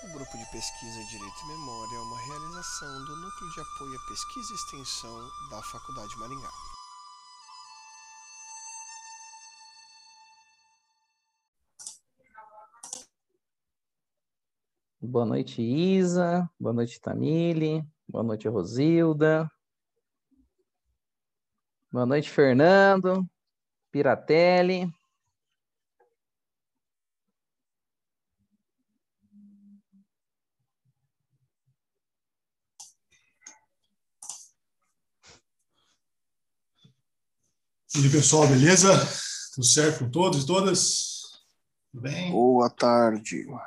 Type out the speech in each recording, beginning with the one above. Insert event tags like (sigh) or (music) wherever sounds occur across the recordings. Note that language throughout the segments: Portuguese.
O Grupo de Pesquisa Direito e Memória é uma realização do Núcleo de Apoio à Pesquisa e Extensão da Faculdade Maringá. Boa noite, Isa. Boa noite, Tamile. Boa noite, Rosilda. Boa noite, Fernando. Piratelli. E aí, pessoal, beleza? Tudo certo com todos e todas? Tudo bem? Boa tarde. O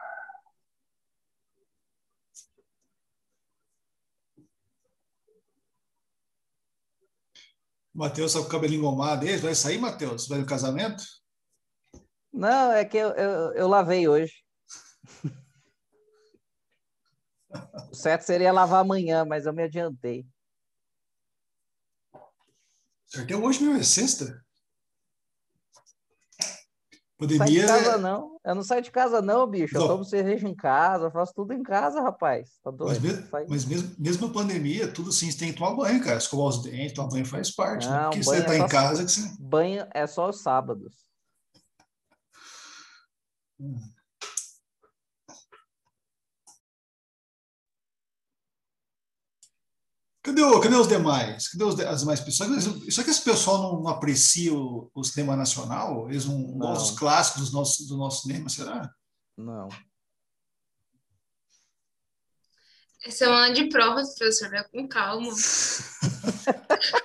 Matheus tá com o cabelinho engomado. Aí, vai sair, Matheus? Vai no casamento? Não, é que eu, eu, eu lavei hoje. (laughs) O certo seria lavar amanhã, mas eu me adiantei. Certo, é hoje mesmo, é sexta? Não sai de Pandemia. casa, não. Eu não saio de casa, não, bicho. Eu Não. tomo cerveja em casa, eu faço tudo em casa, rapaz. Tá Mas, doido? mesmo, Sai- mas mesmo, mesmo na pandemia, tudo assim, você tem que tomar banho, cara. Escovar os dentes, tomar banho faz parte. né? Não, Porque banho você tá é em só- casa que você. Banho é só os sábados. Cadê, cadê os demais? Cadê os de- as demais pessoas? Só que esse pessoal não, não aprecia o, o cinema nacional? Eles não, não gostam dos clássicos do nosso, do nosso cinema, será? Não. É semana de provas, professor, vai com calma. (laughs)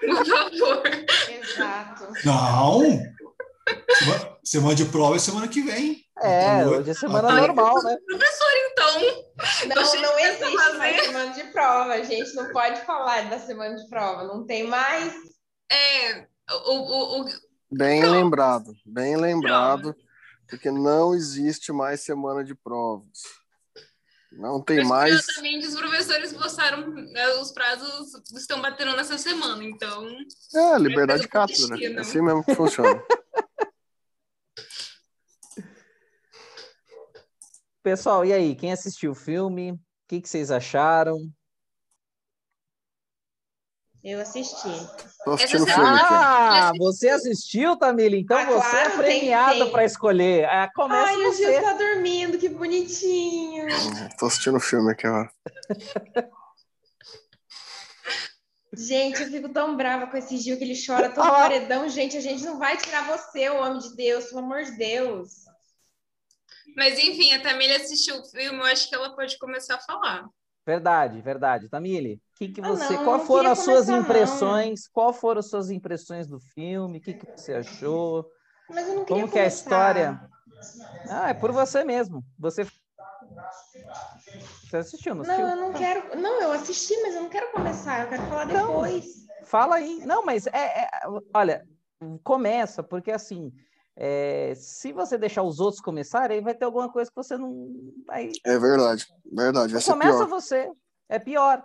Por favor. Exato. Não! Semana, semana de prova é semana que vem. É, Então, hoje é semana normal, né? Professor, então. Não, não existe fazer. mais semana de prova. A gente não pode falar da semana de prova. Não tem mais. É, o, o, o, Bem Pronto. lembrado, bem lembrado, porque não existe mais semana de provas. Não tem mais. Curiosamente, os professores postaram, né, os prazos estão batendo nessa semana, então. É, liberdade de cátedra. destino. É assim mesmo que funciona. (laughs) Pessoal, e aí? Quem assistiu o filme? O que, que vocês acharam? Eu assisti. Tô assistindo Essa filme aqui. Ah, você assistiu, Tamila? Então Ah, você claro, é premiado para escolher. Ah, começa Ai, o você. Gil tá dormindo, que bonitinho. Tô assistindo filme aqui, ó. Gente, eu fico tão brava com esse Gil que ele chora todo Ah paredão. Gente, a gente não vai tirar você, o homem de Deus, pelo amor de Deus. Mas enfim, a Tamília assistiu o filme, eu acho que ela pode começar a falar. Verdade, verdade. Tamile, que que Ah, você, não, qual não foram as suas começar, não. impressões? Qual foram as suas impressões do filme? O que, que você achou? Mas eu não queria Como que é a história? Ah, é por você mesmo. Você Você assistiu, não assistiu? Não, eu não quero. Não, eu assisti, mas eu não quero começar. Eu quero falar Não. depois. Fala aí. Não, mas é, é- olha, começa, porque assim, é, se você deixar os outros começarem, aí vai ter alguma coisa que você não. Aí, É verdade, verdade. Vai ser começa pior. você. É pior.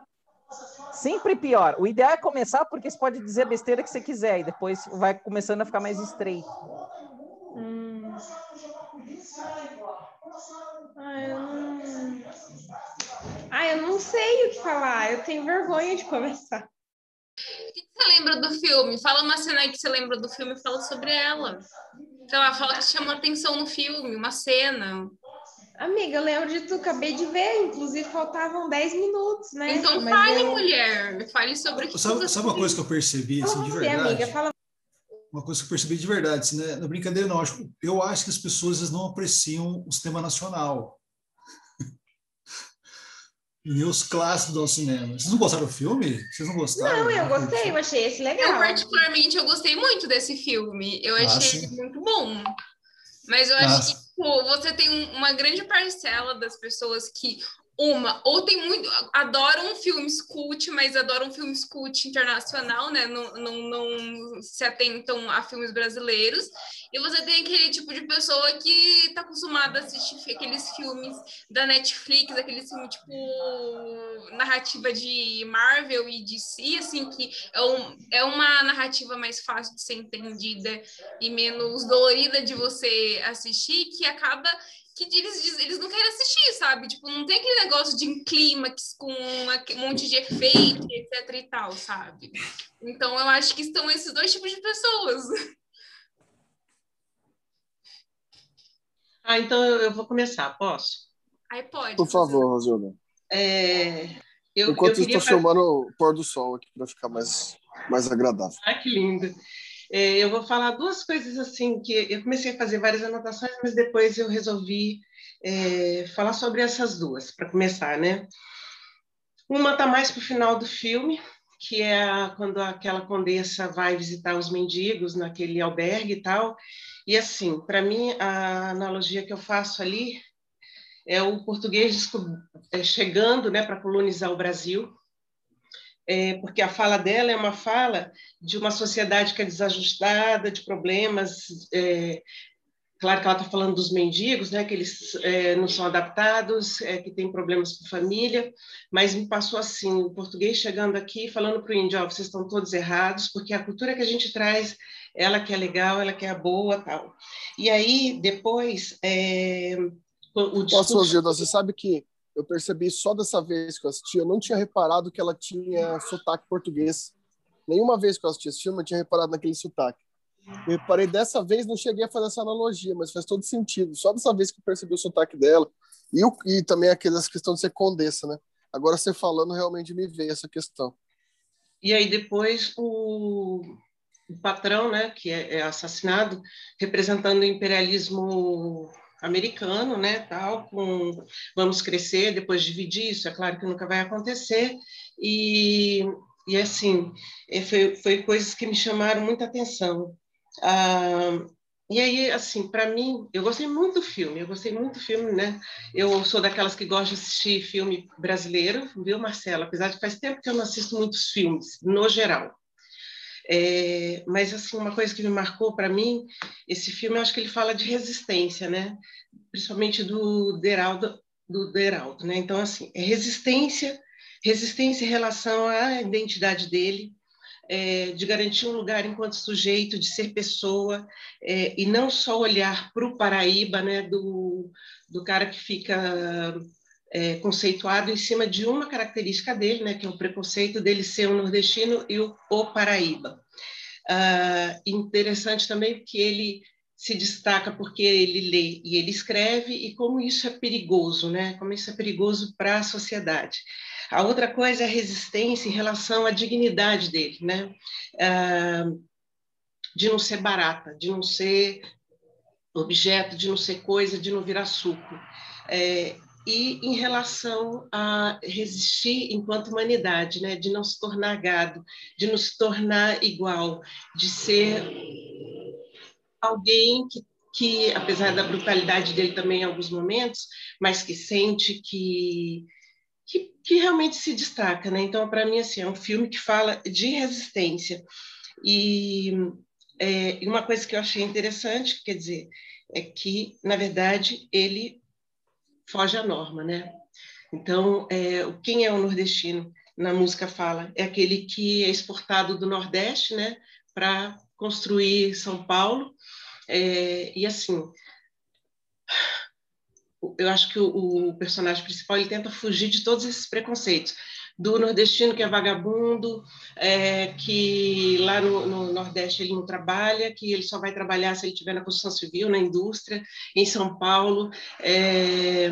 Sempre pior. O ideal é começar porque você pode dizer a besteira que você quiser e depois vai começando a ficar mais estreito. Hum. Ai, eu não... Ai, eu não sei o que falar. Eu tenho vergonha de começar. Você lembra do filme? Fala uma cena aí que você lembra do filme e fala sobre ela. Sei lá, fala que chamou atenção no filme, uma cena. Amiga, eu lembro de tu, acabei de ver. Inclusive, faltavam 10 minutos, né? Então Mas fale, eu- mulher. Fale sobre o que Sabe, sabe uma coisa que eu percebi, assim, Fala de você, verdade? amiga, fala Uma coisa que eu percebi de verdade, assim, né? não é brincadeira não, acho, eu acho que as pessoas não apreciam o cinema nacional. E os clássicos do cinema. Vocês não gostaram do filme? Vocês não gostaram? Não, eu gostei, eu achei esse Eu, legal. particularmente, eu gostei muito desse filme. Eu Ah, achei sim. ele muito bom. Mas eu Ah. acho que tipo, você tem um- uma grande parcela das pessoas que, uma, ou tem muito. adoram filmes cult, mas adoram filmes cult internacional, né? Não, não, não se atentam a filmes brasileiros. E você tem aquele tipo de pessoa que tá acostumada a assistir aqueles filmes da Netflix, aqueles filmes tipo narrativa de Marvel e DC, assim, que é, um, é uma narrativa mais fácil de ser entendida e menos dolorida de você assistir, que acaba que eles, eles não querem assistir, sabe? Tipo, não tem aquele negócio de um clímax com um monte de efeito, etc e tal, sabe? Então eu acho que estão esses dois tipos de pessoas. Ah, então eu, eu vou começar, posso? Aí pode. Por favor, Rosilda. É, eu, Enquanto eu estou fazer- filmando o pôr do sol aqui para ficar mais, mais agradável. Ah, que lindo. É, eu vou falar duas coisas assim que eu comecei a fazer várias anotações, mas depois eu resolvi é, falar sobre essas duas para começar, né? Uma está mais para o final do filme, que é quando aquela condessa vai visitar os mendigos naquele albergue e tal. E assim, para mim a analogia que eu faço ali é o português é, chegando, né, para colonizar o Brasil. É, porque a fala dela é uma fala de uma sociedade que é desajustada, de problemas. é, claro que ela está falando dos mendigos, né, que eles é, não são adaptados, é, que têm problemas com família, mas me passou assim, o português chegando aqui falando para o índio, ó, vocês estão todos errados, porque a cultura que a gente traz, ela que é legal, ela que é boa, tal. E aí, depois, é, o discurso... Rosilda, você sabe que eu percebi só dessa vez que eu assisti, eu não tinha reparado que ela tinha sotaque português. Nenhuma vez que eu assisti esse filme eu tinha reparado naquele sotaque. Eu reparei dessa vez, não cheguei a fazer essa analogia, mas faz todo sentido. Só dessa vez que eu percebi o sotaque dela. E, o, e também aquelas questão de ser condessa, né? Agora você falando, realmente me veio essa questão. E aí depois o, o patrão, né, que é, é assassinado, representando o imperialismo americano, né, tal, com vamos crescer, depois dividir, isso é claro que nunca vai acontecer, e, e assim, é, foi, foi coisas que me chamaram muita atenção. Ah, e aí, assim, para mim, eu gostei muito do filme, eu gostei muito do filme, né? Eu sou daquelas que gostam de assistir filme brasileiro, viu, Marcela? Apesar de faz tempo que eu não assisto muitos filmes, no geral. É, mas, assim, uma coisa que me marcou para mim, esse filme, eu acho que ele fala de resistência, né? Principalmente do Deraldo, do Deraldo, né? Então, assim, é resistência, resistência em relação à identidade dele, é, de garantir um lugar enquanto sujeito, de ser pessoa, é, e não só olhar para o Paraíba, né, do, do cara que fica é, conceituado em cima de uma característica dele, né, que é o preconceito dele ser um nordestino e o, o Paraíba. Ah, interessante também que ele se destaca porque ele lê e ele escreve e como isso é perigoso, né? Como isso é perigoso para a sociedade. A outra coisa é a resistência em relação à dignidade dele, né? Ah, de não ser barata, de não ser objeto, de não ser coisa, de não virar suco. É, e em relação a resistir enquanto humanidade, né? de não se tornar gado, de não se tornar igual, de ser alguém que, que, apesar da brutalidade dele também em alguns momentos, mas que sente que, que, que realmente se destaca. Né? Então, para mim, assim, é um filme que fala de resistência. E é, uma coisa que eu achei interessante, quer dizer, é que, na verdade, ele foge à norma, né? Então, é, quem é o nordestino? Na música fala, é aquele que é exportado do Nordeste, né, para construir São Paulo. É, e assim, eu acho que o, o, personagem principal ele tenta fugir de todos esses preconceitos do nordestino que é vagabundo, é, que lá no, no, Nordeste ele não trabalha, que ele só vai trabalhar se ele estiver na construção civil, na indústria, em São Paulo, é,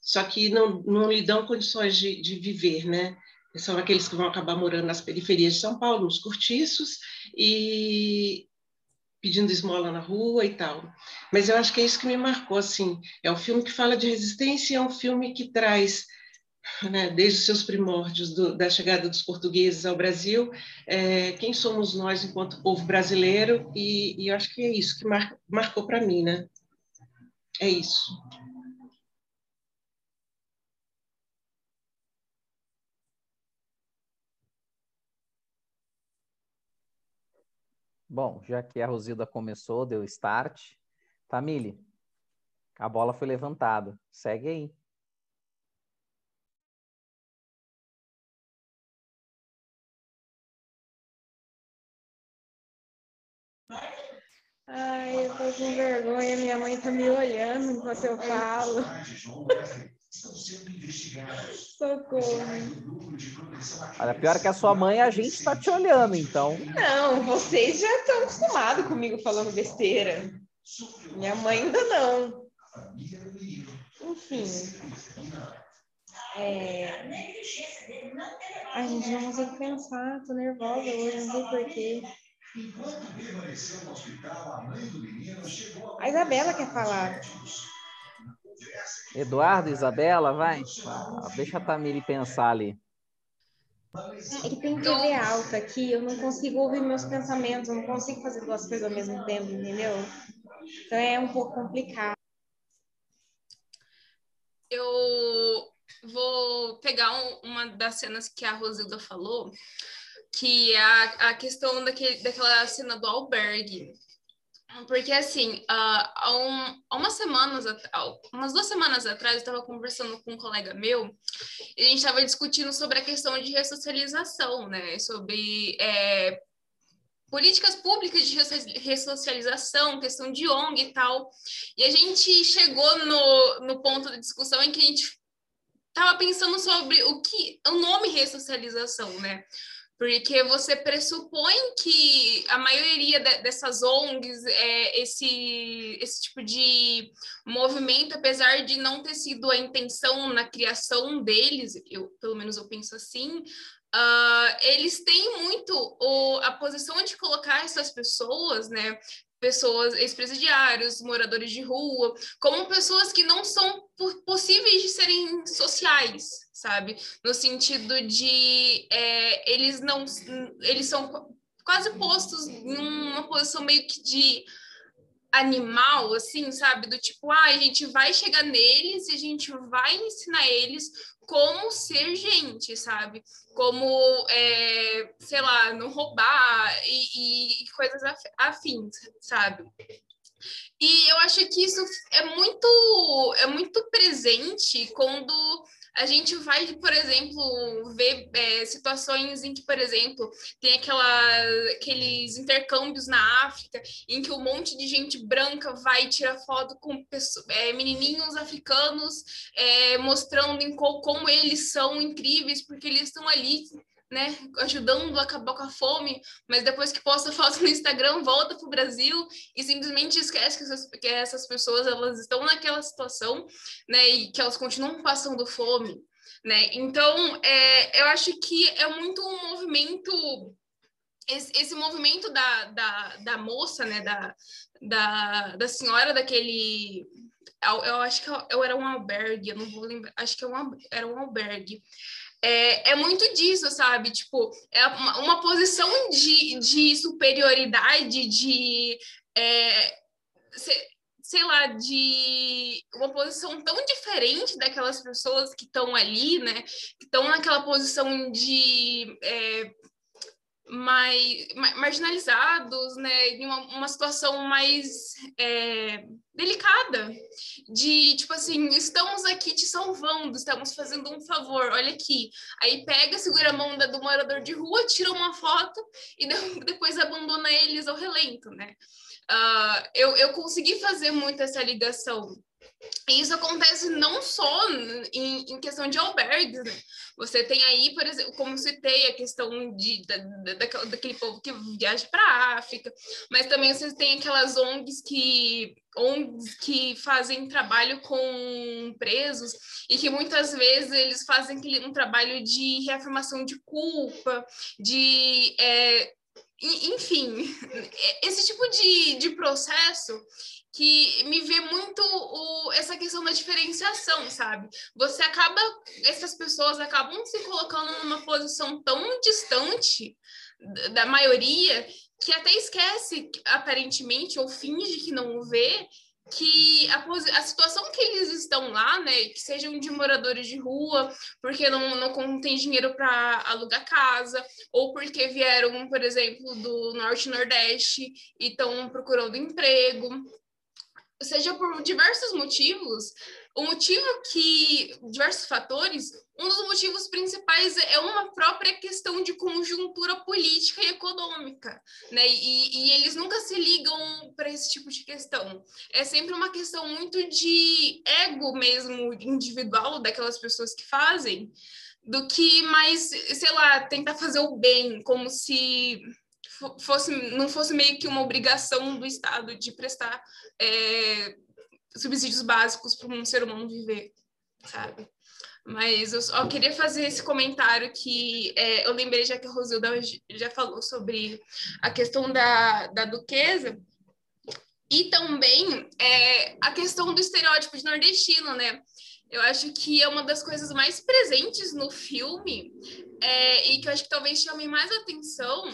só que não, não lhe dão condições de, de viver, né? São aqueles que vão acabar morando nas periferias de São Paulo, nos cortiços, e pedindo esmola na rua e tal. Mas eu acho que é isso que me marcou, assim. É um filme que fala de resistência, é um filme que traz né, desde seus primórdios do, da chegada dos portugueses ao Brasil, é, quem somos nós enquanto povo brasileiro, e, e acho que é isso que mar, marcou para mim, né? É isso. Bom, já que a Rosilda começou, deu start. Tamile, a bola foi levantada. Segue aí. Ai, eu tô com vergonha, minha mãe tá me olhando enquanto eu falo. Socorro. Olha, pior que a sua mãe, a gente tá te olhando, então. Não, vocês já estão acostumados comigo falando besteira. Minha mãe ainda não. Enfim. É... Ai, gente, não consigo pensar, tô nervosa hoje, não sei porquê. A Isabela quer falar. Eduardo, Isabela, vai. Ah, Deixa a Tamiri pensar ali. É que tem TV alta aqui, eu não consigo ouvir meus pensamentos, eu não consigo fazer duas coisas ao mesmo tempo, entendeu? Então é um pouco complicado. Eu vou pegar um- uma das cenas que a Rosilda falou, que é a, a questão daquele, daquela cena do albergue. Porque, assim, ah, há, um- umas semanas, há umas duas semanas atrás, eu estava conversando com um colega meu e a gente estava discutindo sobre a questão de ressocialização, né? Sobre é, políticas públicas de resso- ressocialização, questão de ONG e tal. E a gente chegou no, no ponto de discussão em que a gente estava pensando sobre o que o nome ressocialização, né? Porque você pressupõe que a maioria de- dessas ONGs, é, esse, esse tipo de movimento, apesar de não ter sido a intenção na criação deles, eu, pelo menos eu penso assim, ah, eles têm muito o, a posição de colocar essas pessoas, né? Pessoas, ex-presidiários, moradores de rua, como pessoas que não são po- possíveis de serem sociais, sabe? No sentido de é, eles não eles são qu- quase postos em uma posição meio que de animal, assim, sabe? Do tipo, ah, a gente vai chegar neles e a gente vai ensinar eles como ser gente, sabe? Como, é, sei lá, não roubar e, e- e coisas af- afins, sabe? E eu acho que isso é muito, é muito presente quando a gente vai, por exemplo, ver é, situações em que, por exemplo, tem aquela, aqueles intercâmbios na África em que um monte de gente branca vai tirar foto com pesso- é, menininhos africanos, é, mostrando em co- como eles são incríveis, porque eles estão ali, né, ajudando a acabar com a fome, mas depois que posta (laughs) foto no Instagram, volta para o Brasil e simplesmente esquece que essas, que essas pessoas elas estão naquela situação, né, e que elas continuam passando fome, né? Então, é, eu acho que é muito um movimento esse, esse movimento da, da, da moça, né, da, da, da senhora daquele. Eu, eu acho que eu, eu era um albergue, eu não vou lembrar, acho que é um, era um albergue. É, é muito disso, sabe? Tipo, é uma, uma posição de, de superioridade, de. é, se- sei lá, de uma posição tão diferente daquelas pessoas que estão ali, né? Que estão naquela posição de. é, mais ma- marginalizados, né, em uma, uma situação mais é, delicada, de tipo assim, estamos aqui te salvando, estamos fazendo um favor, olha aqui. Aí pega, segura a mão do morador de rua, tira uma foto e de- (laughs) depois abandona eles ao relento, né? Ah, eu, eu consegui fazer muito essa ligação. E isso acontece não só em, em questão de albergues, né? Você tem aí, por exemplo, como citei, a questão de, da, da- daquele povo que viaja para a África, mas também você tem aquelas ONGs que, ONGs que fazem trabalho com presos e que muitas vezes eles fazem um trabalho de reafirmação de culpa, de. é, en- enfim, esse tipo de, de processo que me vê muito o, essa questão da diferenciação, sabe? Você acaba, essas pessoas acabam se colocando numa posição tão distante da- maioria que até esquece, aparentemente, ou finge que não vê, que a, a situação que eles estão lá, né, que sejam de moradores de rua, porque não, não tem dinheiro para alugar casa, ou porque vieram, por exemplo, do Norte Nordeste e estão procurando emprego, seja por diversos motivos, o motivo que diversos fatores, um dos motivos principais é uma própria questão de conjuntura política e econômica, né? E, e eles nunca se ligam para esse tipo de questão. É sempre uma questão muito de ego mesmo individual daquelas pessoas que fazem, do que mais, sei lá, tentar fazer o bem, como se fosse não fosse meio que uma obrigação do Estado de prestar é, subsídios básicos para um ser humano viver, sabe? Mas eu só queria fazer esse comentário que é, eu lembrei já que a Rosilda já falou sobre a questão da, da duquesa e também é, a questão do estereótipo de nordestino, né? Eu acho que é uma das coisas mais presentes no filme é, e que eu acho que talvez chame mais atenção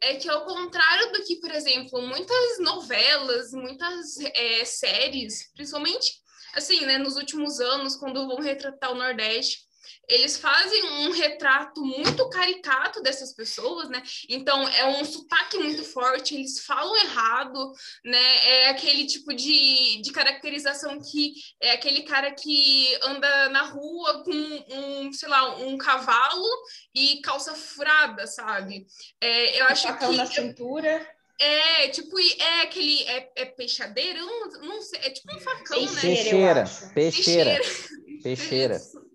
é que ao contrário do que, por exemplo, muitas novelas, muitas é, séries, principalmente assim, né, nos últimos anos, quando vão retratar o Nordeste, eles fazem um retrato muito caricato dessas pessoas, né? Então é um sotaque muito forte, eles falam errado, né? É aquele tipo de, de caracterização que é aquele cara que anda na rua com um, sei lá, um cavalo e calça furada, sabe? É, eu acho que na cintura. É, tipo, é aquele. É, é peixadeira? Eu não, não sei. É tipo um facão, né? Peixeira, peixeira. Peixeira. Peixeira (laughs)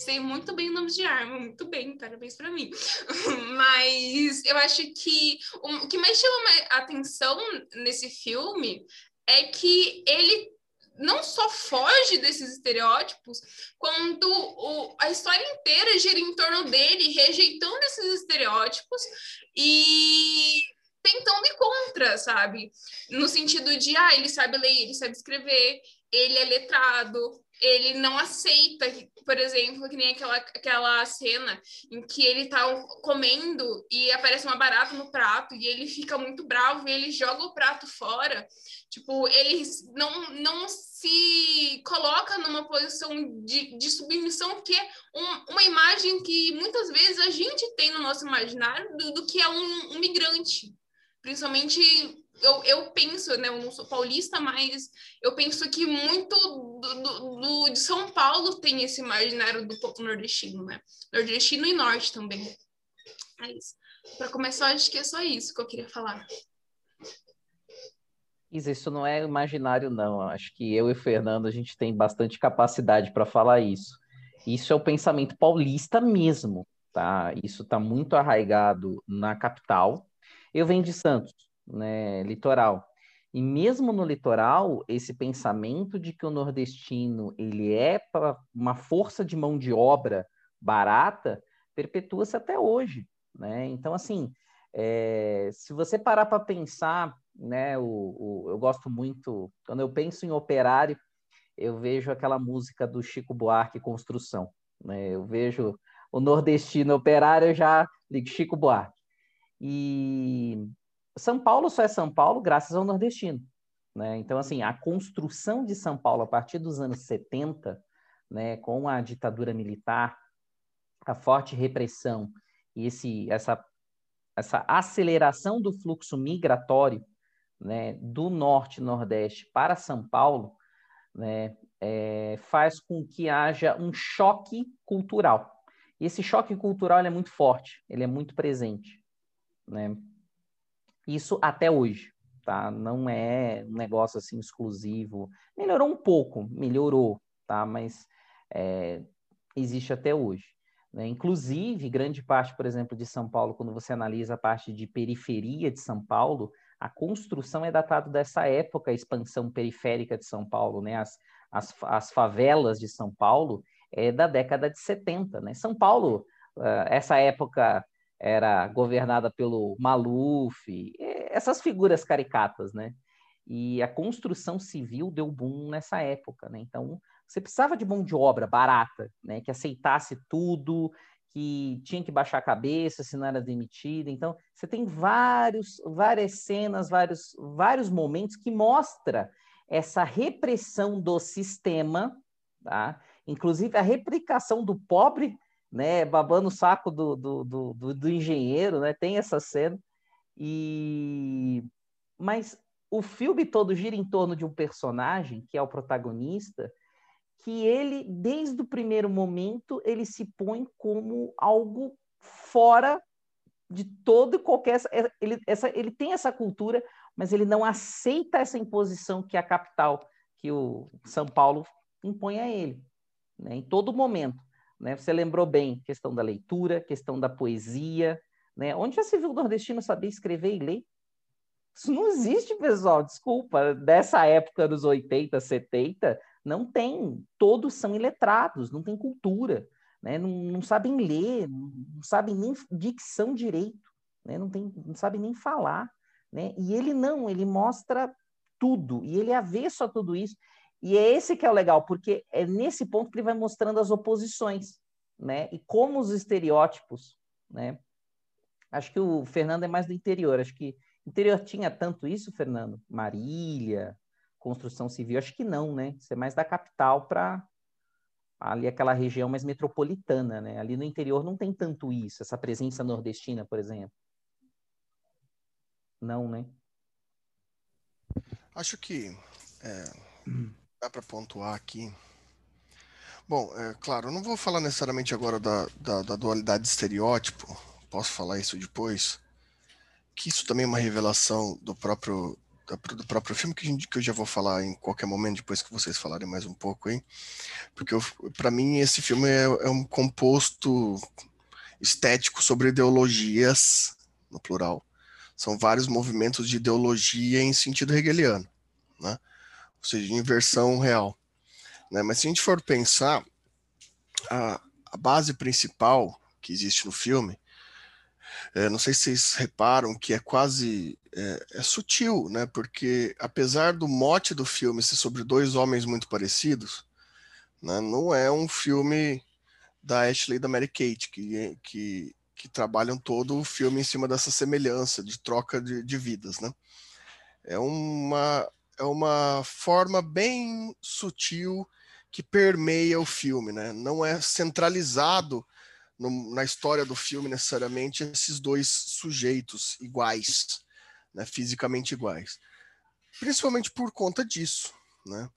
sei muito bem nomes de arma, muito bem, parabéns para mim. (laughs) Mas eu acho que o que mais chama a atenção nesse filme é que ele não só foge desses estereótipos, quando o, a história inteira gira em torno dele, rejeitando esses estereótipos e tentando ir contra, sabe? No sentido de, ah, ele sabe ler, ele sabe escrever, ele é letrado, ele não aceita, por exemplo, que nem aquela, aquela cena em que ele tá comendo e aparece uma barata no prato e ele fica muito bravo e ele joga o prato fora. Tipo, ele não, não se coloca numa posição de, de submissão, que é um, uma imagem que muitas vezes a gente tem no nosso imaginário do, do que é um, um migrante. Principalmente eu, eu penso, né, eu não sou paulista, mas eu penso que muito do, do, do de São Paulo tem esse imaginário do povo nordestino, né? Nordestino e norte também. É isso. Para começar, acho que é só isso que eu queria falar. Isso não é imaginário, não. Acho que eu e o Fernando, a gente tem bastante capacidade para falar isso. Isso é o pensamento paulista mesmo, tá? Isso está muito arraigado na capital. Eu venho de Santos, né, litoral. E mesmo no litoral, esse pensamento de que o nordestino ele é uma força de mão de obra barata perpetua-se até hoje, né? Então, assim, é, se você parar para pensar, né, o, o, eu gosto muito, quando eu penso em operário, eu vejo aquela música do Chico Buarque Construção, né? Eu vejo o nordestino operário, eu já ligo Chico Buarque. E são Paulo só é São Paulo graças ao nordestino. Né? Então, assim, a construção de São Paulo a partir dos anos 70, né, com a ditadura militar, a forte repressão e esse, essa, essa aceleração do fluxo migratório né, do norte nordeste para São Paulo, né, é, faz com que haja um choque cultural. E esse choque cultural é muito forte, ele é muito presente. Isso até hoje, tá? Não é um negócio assim exclusivo. Melhorou um pouco, melhorou, tá? Mas é, existe até hoje. Né? Inclusive, grande parte, por exemplo, de São Paulo, quando você analisa a parte de periferia de São Paulo, a construção é datada dessa época, a expansão periférica de São Paulo, né? As, as, as favelas de São Paulo é da década de 70, né? São Paulo, uh, essa época era governada pelo Maluf, essas figuras caricatas, né? E a construção civil deu boom nessa época, né? Então, você precisava de mão de obra barata, né? Que aceitasse tudo, que tinha que baixar a cabeça, se não era demitida. Então, você tem vários, várias cenas, vários, vários momentos que mostra essa repressão do sistema, tá? Inclusive a replicação do pobre né, babando o saco do, do, do, do, engenheiro, né, tem essa cena, e... mas o filme todo gira em torno de um personagem, que é o protagonista, que ele, desde o primeiro momento, ele se põe como algo fora de todo e qualquer. É, ele, essa, ele tem essa cultura, mas ele não aceita essa imposição que a capital, que o São Paulo impõe a ele, né, em todo momento. Né? Você lembrou bem questão da leitura, questão da poesia. Né? Onde já se viu o nordestino saber escrever e ler? Isso não existe, pessoal, desculpa. Dessa época dos 80, 70, não tem. Todos são iletrados, não tem cultura, né? não, não sabem ler, não sabem nem dicção direito, né? não, tem, não sabem nem falar. Né? E ele não, ele mostra tudo, e ele é avesso a tudo isso. E é esse que é o legal, porque é nesse ponto que ele vai mostrando as oposições, né? E como os estereótipos, né? Acho que o Fernando é mais do interior, acho que interior tinha tanto isso, Fernando? Marília, construção civil, acho que não, né? Você é mais da capital para ali aquela região mais metropolitana, né? Ali no interior não tem tanto isso, essa presença nordestina, por exemplo. Não, né? Acho que é, dá para pontuar aqui. Bom, é claro, eu não vou falar necessariamente agora da, da, da dualidade de estereótipo, posso falar isso depois, que isso também é uma revelação do próprio do próprio filme que, gente, que eu já vou falar em qualquer momento depois que vocês falarem mais um pouco aí, porque para mim esse filme é, é, um composto estético sobre ideologias no plural. São vários movimentos de ideologia em sentido hegeliano, né? Ou seja, inversão real. Né? Mas se a gente for pensar, a, a base principal que existe no filme, é, não sei se vocês reparam que é quase é, é, sutil, né? Porque apesar do mote do filme ser sobre dois homens muito parecidos, né, não é um filme da Ashley e da Mary Kate que, que, que trabalham todo o filme em cima dessa semelhança de troca de, de vidas, né? É uma é uma forma bem sutil que permeia o filme, né? Não é centralizado no, na história do filme necessariamente esses dois sujeitos iguais, né? fisicamente iguais, principalmente por conta disso, né?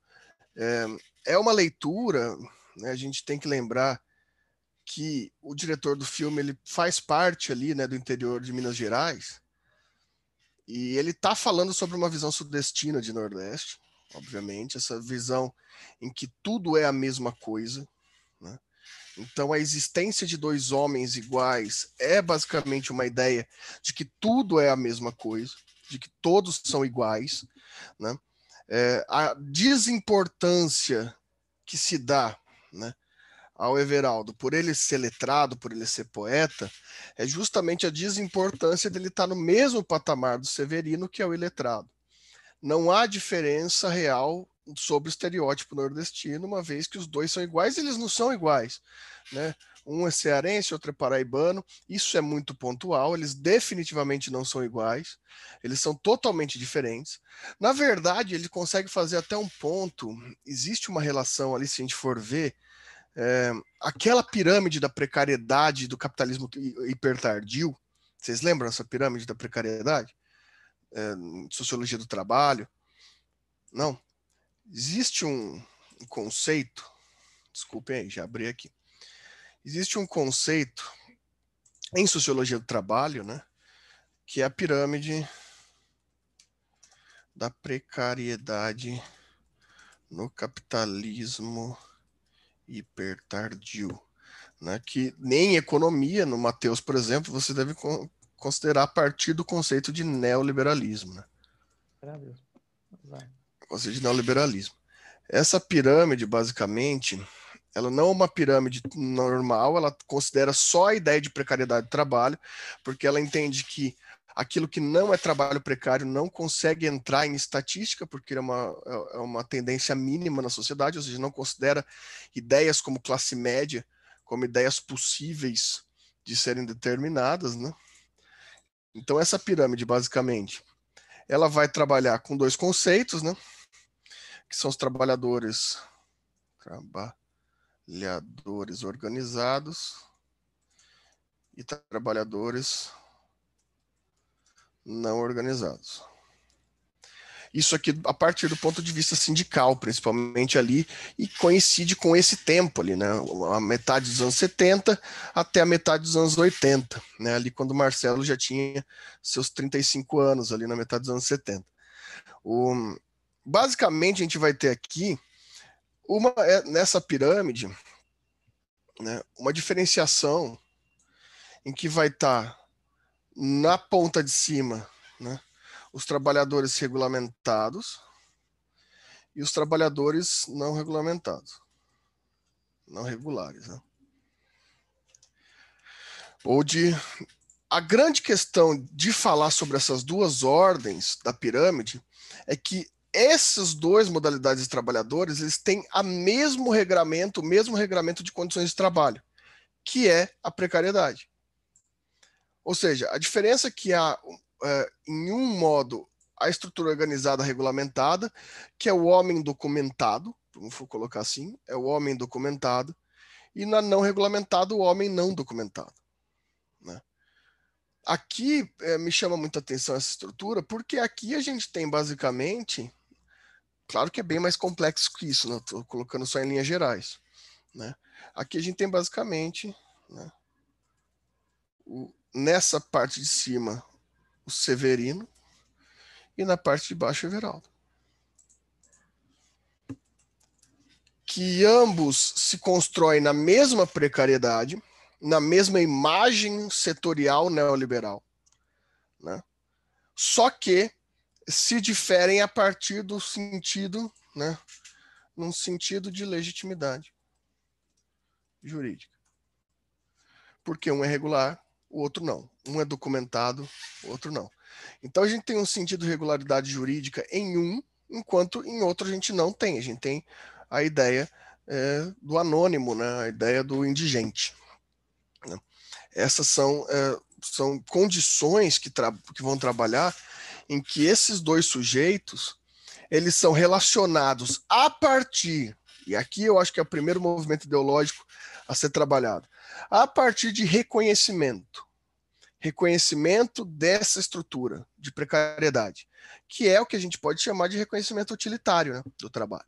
É, é uma leitura, né? A gente tem que lembrar que o diretor do filme ele faz parte ali, né, do interior de Minas Gerais e ele está falando sobre uma visão sudestina de Nordeste, obviamente, essa visão em que tudo é a mesma coisa. Né? Então, a existência de dois homens iguais é basicamente uma ideia de que tudo é a mesma coisa, de que todos são iguais. Né? É, a desimportância que se dá né, ao Everaldo, por ele ser letrado, por ele ser poeta, é justamente a desimportância dele estar no mesmo patamar do Severino, que é o iletrado. Não há diferença real sobre o estereótipo nordestino, uma vez que os dois são iguais, eles não são iguais, né? Um é cearense, outro é paraibano. Isso é muito pontual. Eles definitivamente não são iguais. Eles são totalmente diferentes. Na verdade, ele consegue fazer até um ponto. Existe uma relação ali, se a gente for ver, é, aquela pirâmide da precariedade do capitalismo hipertardio, vocês lembram essa pirâmide da precariedade? É, sociologia do trabalho? Não. Existe um, conceito, desculpem aí, já abri aqui. Existe um conceito em sociologia do trabalho, né, que é a pirâmide da precariedade no capitalismo hipertardio, né? que nem economia, no Mateus, por exemplo, você deve considerar a partir do conceito de neoliberalismo. Né? Conceito de neoliberalismo. Essa pirâmide, basicamente, ela não é uma pirâmide normal, ela considera só a ideia de precariedade de trabalho, porque ela entende que aquilo que não é trabalho precário não consegue entrar em estatística, porque é uma, é, é uma tendência mínima na sociedade, ou seja, não considera ideias como classe média como ideias possíveis de serem determinadas, né? Então essa pirâmide, basicamente, ela vai trabalhar com dois conceitos, né? Que são os trabalhadores, trabalhadores organizados e trabalhadores não organizados. Isso aqui a partir do ponto de vista sindical, principalmente ali, e coincide com esse tempo ali, né? A metade dos anos 70 até a metade dos anos 80, né? Ali quando o Marcelo já tinha seus 35 anos, ali na metade dos anos 70. O, basicamente, a gente vai ter aqui uma é, nessa pirâmide, né, uma diferenciação em que vai estar tá na ponta de cima, né, os trabalhadores regulamentados e os trabalhadores não regulamentados, não regulares. Né? Ou de. A grande questão de falar sobre essas duas ordens da pirâmide é que essas duas modalidades de trabalhadores eles têm a mesmo regramento, o mesmo regramento de condições de trabalho, que é a precariedade. Ou seja, a diferença é que há é, em um modo, a estrutura organizada regulamentada, que é o homem documentado, vamos colocar assim, é o homem documentado, e na não regulamentada, o homem não documentado. Né? Aqui é, me chama muita atenção essa estrutura, porque aqui a gente tem basicamente, claro que é bem mais complexo que isso, não né? estou colocando só em linhas gerais. Né? Aqui a gente tem basicamente, né, o, nessa parte de cima, o Severino, e na parte de baixo o Everaldo. Que ambos se constroem na mesma precariedade, na mesma imagem setorial neoliberal, né? só que se diferem a partir do sentido, né, num sentido de legitimidade jurídica. Porque um é regular, o outro não. Um é documentado, o outro não. Então a gente tem um sentido de regularidade jurídica em um, enquanto em outro a gente não tem. A gente tem a ideia é, do anônimo, né? a ideia do indigente. Né? Essas são, é, são condições que, que vão trabalhar em que esses dois sujeitos eles são relacionados a partir, e aqui eu acho que é o primeiro movimento ideológico a ser trabalhado, a partir de reconhecimento. Reconhecimento dessa estrutura de precariedade, que é o que a gente pode chamar de reconhecimento utilitário né, do trabalho.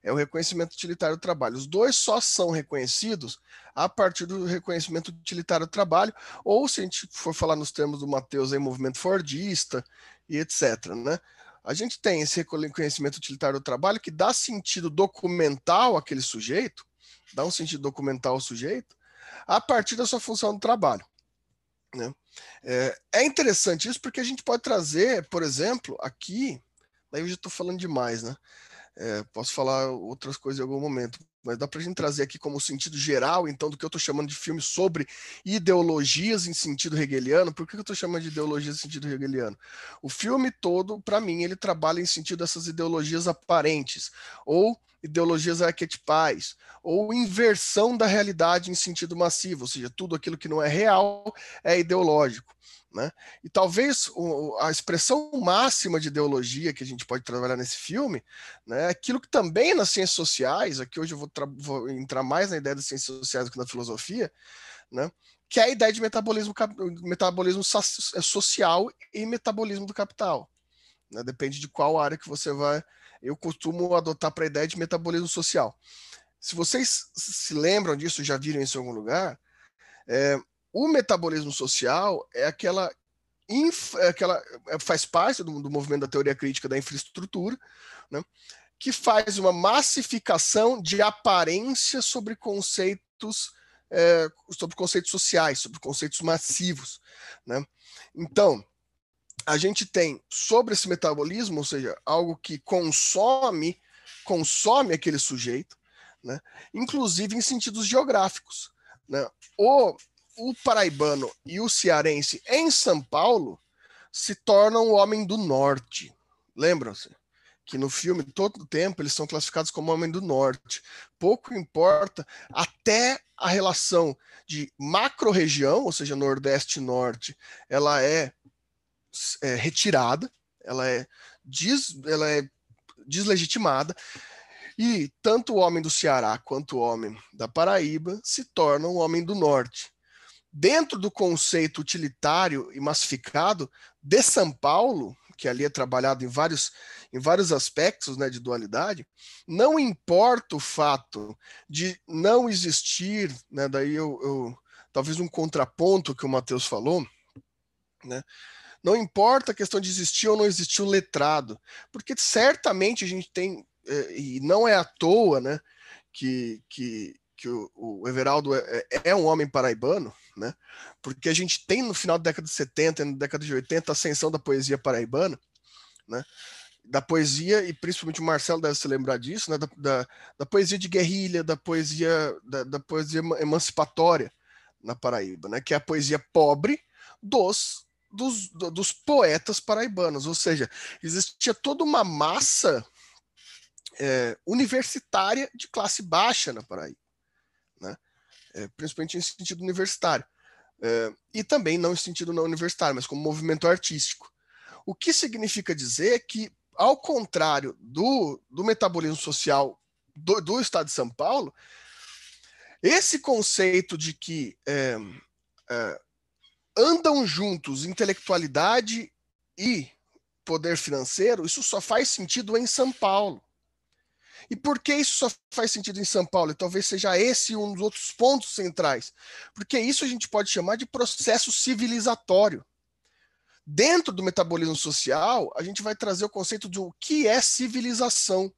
É o reconhecimento utilitário do trabalho. Os dois só são reconhecidos a partir do reconhecimento utilitário do trabalho, ou se a gente for falar nos termos do Matheus aí, movimento fordista e etc. Né? A gente tem esse reconhecimento utilitário do trabalho que dá sentido documental àquele sujeito, dá um sentido documental ao sujeito, a partir da sua função do trabalho. Né? É, é interessante isso porque a gente pode trazer, por exemplo, aqui, daí eu já estou falando demais, né? É, posso falar outras coisas em algum momento, mas dá para a gente trazer aqui como sentido geral, então, do que eu estou chamando de filme sobre ideologias em sentido hegeliano. Por que eu estou chamando de ideologias em sentido hegeliano? O filme todo, para mim, ele trabalha em sentido dessas ideologias aparentes, ou ideologias arquetipais, ou inversão da realidade em sentido massivo, ou seja, tudo aquilo que não é real é ideológico. Né? E talvez o, a expressão máxima de ideologia que a gente pode trabalhar nesse filme né, é aquilo que também nas ciências sociais, aqui hoje eu vou, vou, entrar mais na ideia das ciências sociais do que na filosofia, né, que é a ideia de metabolismo, metabolismo é, social e metabolismo do capital. Né? Depende de qual área que você vai eu costumo adotar para a ideia de metabolismo social. Se vocês se lembram disso, já viram isso em algum lugar, é, o metabolismo social é aquela, inf, é aquela é, faz parte do, do, movimento da teoria crítica da infraestrutura, né, que faz uma massificação de aparência sobre conceitos é, sobre conceitos sociais, sobre conceitos massivos, né? Então, a gente tem sobre esse metabolismo, ou seja, algo que consome, consome aquele sujeito, né? inclusive em sentidos geográficos. Né? O, o paraibano e o cearense em São Paulo se tornam o homem do norte. Lembram-se? Que no filme, todo o tempo, eles são classificados como homem do norte. Pouco importa até a relação de macro-região, ou seja, nordeste e norte, ela é é, retirada, ela é, des, ela é deslegitimada, e tanto o homem do Ceará quanto o homem da Paraíba se tornam o homem do Norte. Dentro do conceito utilitário e massificado de São Paulo, que ali é trabalhado em vários, em vários aspectos né, de dualidade, não importa o fato de não existir, né, daí eu, eu talvez um contraponto que o Matheus falou, né, não importa a questão de existir ou não existir o letrado, porque certamente a gente tem, é, e não é à toa, né, que, que, que o, o Everaldo é, é, é, um homem paraibano, né? Porque a gente tem no final da década de 70 e na década de 80 a ascensão da poesia paraibana, né? Da poesia, e principalmente o Marcelo deve se lembrar disso, né? Da, da, da poesia de guerrilha, da poesia, da, da, poesia emancipatória na Paraíba, né? Que é a poesia pobre dos, dos, dos poetas paraibanos, ou seja, existia toda uma massa é, universitária de classe baixa na Paraíba principalmente em sentido universitário. É, e também não em sentido não universitário, mas como movimento artístico. O que significa dizer que, ao contrário do, do metabolismo social do, do Estado de São Paulo, esse conceito de que é, é, andam juntos intelectualidade e poder financeiro, isso só faz sentido em São Paulo. E por que isso só faz sentido em São Paulo? E talvez seja esse um dos outros pontos centrais. Porque isso a gente pode chamar de processo civilizatório. Dentro do metabolismo social, a gente vai trazer o conceito de o que é civilização.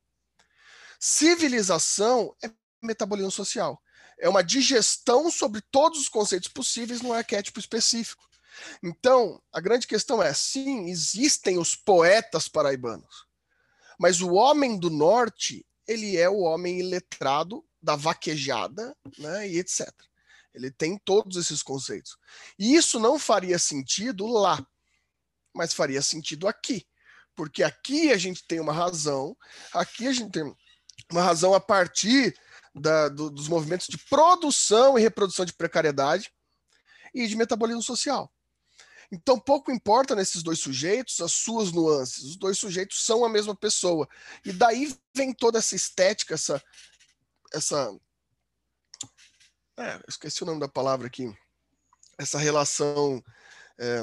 Civilização é metabolismo social. É uma digestão sobre todos os conceitos possíveis num arquétipo específico. Então, a grande questão é: sim, existem os poetas paraibanos, mas o homem do norte ele é o homem iletrado da vaquejada, né, e etc. Ele tem todos esses conceitos. E isso não faria sentido lá, mas faria sentido aqui. Porque aqui a gente tem uma razão, aqui a gente tem uma razão a partir da, do, dos movimentos de produção e reprodução de precariedade e de metabolismo social. Então, pouco importa nesses dois sujeitos as suas nuances. Os dois sujeitos são a mesma pessoa. E daí vem toda essa estética, essa. essa é, esqueci o nome da palavra aqui. Essa relação. É,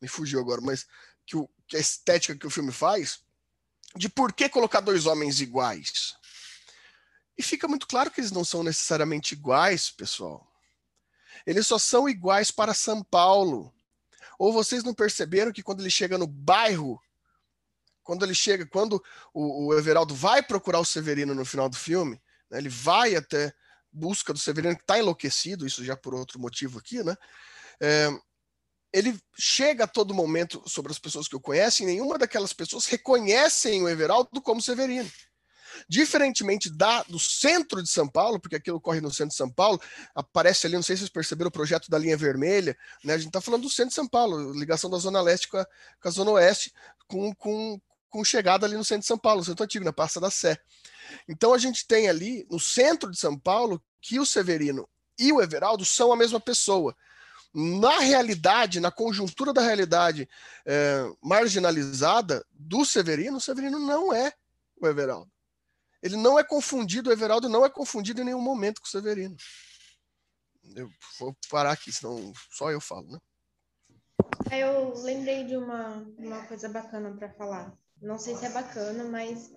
me fugiu agora, mas que, o, que a estética que o filme faz de por que colocar dois homens iguais. E fica muito claro que eles não são necessariamente iguais, pessoal. Eles só são iguais para São Paulo. Ou vocês não perceberam que quando ele chega no bairro, quando ele chega, quando o, o Everaldo vai procurar o Severino no final do filme, né, ele vai até busca do Severino que está enlouquecido, isso já por outro motivo aqui, né? É, ele chega a todo momento sobre as pessoas que o conhecem, nenhuma daquelas pessoas reconhecem o Everaldo como Severino. Diferentemente da, do centro de São Paulo, porque aquilo ocorre no centro de São Paulo, aparece ali, não sei se vocês perceberam o projeto da linha vermelha, né? A gente está falando do centro de São Paulo, ligação da Zona Leste com a, com a Zona Oeste, com, com, com chegada ali no centro de São Paulo, no centro antigo, na Praça da Sé. Então a gente tem ali, no centro de São Paulo, que o Severino e o Everaldo são a mesma pessoa. Na realidade, na conjuntura da realidade é, marginalizada do Severino, o Severino não é o Everaldo. Ele não é confundido, o Everaldo não é confundido em nenhum momento com o Severino. Eu vou parar aqui, senão só eu falo, né? Eu lembrei de uma, uma coisa bacana para falar. Não sei se é bacana, mas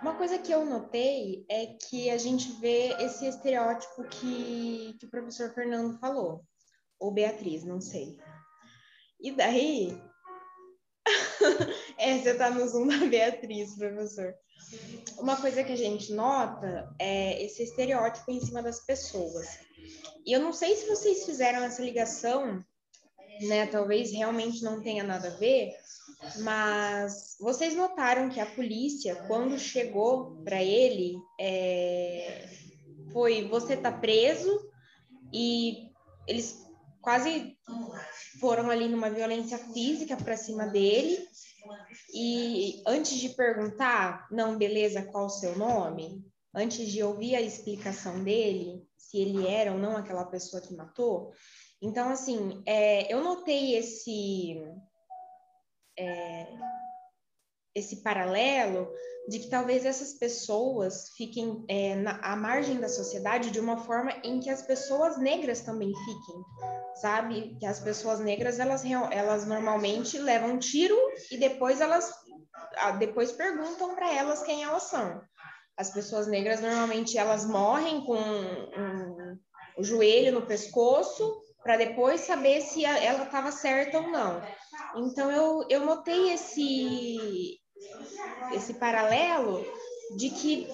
uma coisa que eu notei é que a gente vê esse estereótipo que, que o professor Fernando falou, ou Beatriz, não sei. E daí. (laughs) é, você tá no Zoom da Beatriz, professor uma coisa que a gente nota é esse estereótipo em cima das pessoas. E eu não sei se vocês fizeram essa ligação, né? Talvez realmente não tenha nada a ver, mas vocês notaram que a polícia, quando chegou para ele, é, foi você tá preso e eles quase foram ali numa violência física para cima dele e antes de perguntar, não, beleza, qual o seu nome? Antes de ouvir a explicação dele, se ele era ou não aquela pessoa que matou. Então, assim, é, eu notei esse. É, esse paralelo de que talvez essas pessoas fiquem é, na, à margem da sociedade de uma forma em que as pessoas negras também fiquem, sabe? Que as pessoas negras elas, elas normalmente levam um tiro e depois elas depois perguntam para elas quem elas são. As pessoas negras normalmente elas morrem com um, o joelho no pescoço para depois saber se ela estava certa ou não. Então eu, eu notei esse esse paralelo de que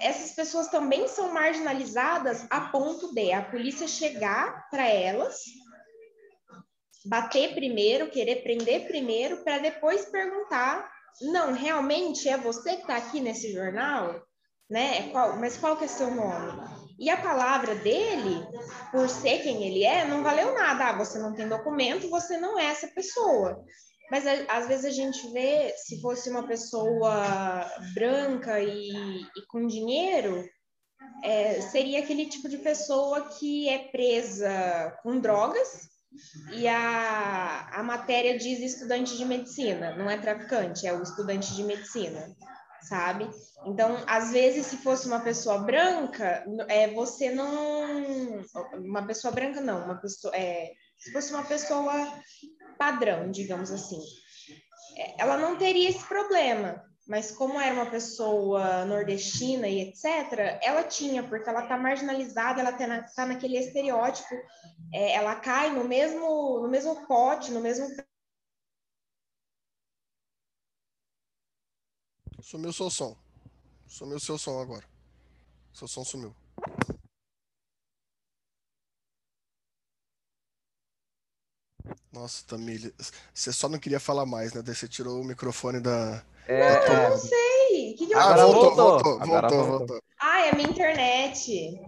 essas pessoas também são marginalizadas a ponto de a polícia chegar para elas, bater primeiro, querer prender primeiro, para depois perguntar: não, realmente é você que está aqui nesse jornal? Né? Qual, mas qual que é seu nome? E a palavra dele, por ser quem ele é, não valeu nada. Ah, você não tem documento, você não é essa pessoa. Mas às vezes a gente vê, se fosse uma pessoa branca e, e com dinheiro, é, seria aquele tipo de pessoa que é presa com drogas e a, a matéria diz estudante de medicina, não é traficante, é o estudante de medicina, sabe? Então, às vezes, se fosse uma pessoa branca, é, você não. Uma pessoa branca, não, uma pessoa. É, se fosse uma pessoa padrão, digamos assim. É, ela não teria esse problema, mas como era uma pessoa nordestina e etc., ela tinha, porque ela está marginalizada, ela está tá naquele estereótipo, é, ela cai no mesmo, no mesmo pote, no mesmo. Sumiu seu som. Sumiu seu som agora. Seu som sumiu. Nossa, Tamília, você só não queria falar mais, né? Daí você tirou o microfone da. É, não, eu não sei. Que que ah, eu voltou, voltou, voltou, voltou, voltou. Ah, é a minha internet.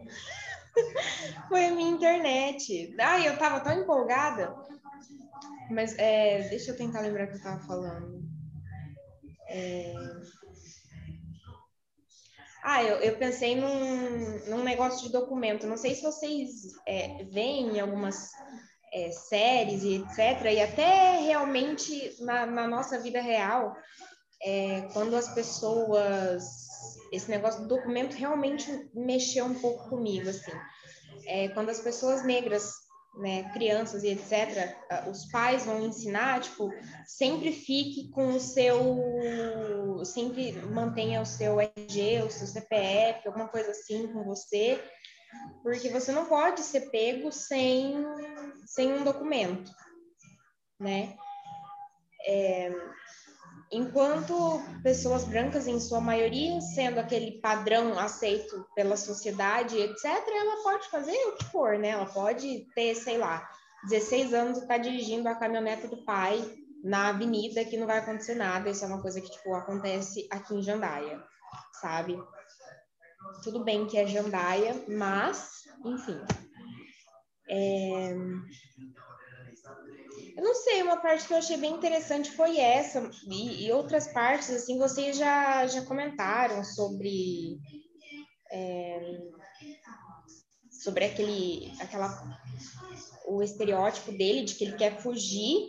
(laughs) Foi a minha internet. Ai, eu tava tão empolgada. Mas é, deixa eu tentar lembrar o que eu tava falando. É... Ah, eu, eu pensei num, num negócio de documento. Não sei se vocês é, veem algumas é, séries e etc. E até realmente na, na nossa vida real, é, quando as pessoas. Esse negócio do documento realmente mexeu um pouco comigo, assim. É, quando as pessoas negras, né, crianças e etc., os pais vão ensinar, tipo, sempre fique com o seu. Sempre mantenha o seu RG, o seu CPF, alguma coisa assim com você porque você não pode ser pego sem, sem um documento, né? É, enquanto pessoas brancas, em sua maioria, sendo aquele padrão aceito pela sociedade, etc., ela pode fazer o que for, né? Ela pode ter, sei lá, 16 anos e tá dirigindo a caminhoneta do pai na avenida que não vai acontecer nada. Isso é uma coisa que, tipo, acontece aqui em Jandaia, sabe? Tudo bem que é Jandaia, mas, enfim. É... Eu não sei, uma parte que eu achei bem interessante foi essa, e, e outras partes, assim, vocês já, já comentaram sobre. É, sobre aquele, aquela, o estereótipo dele, de que ele quer fugir,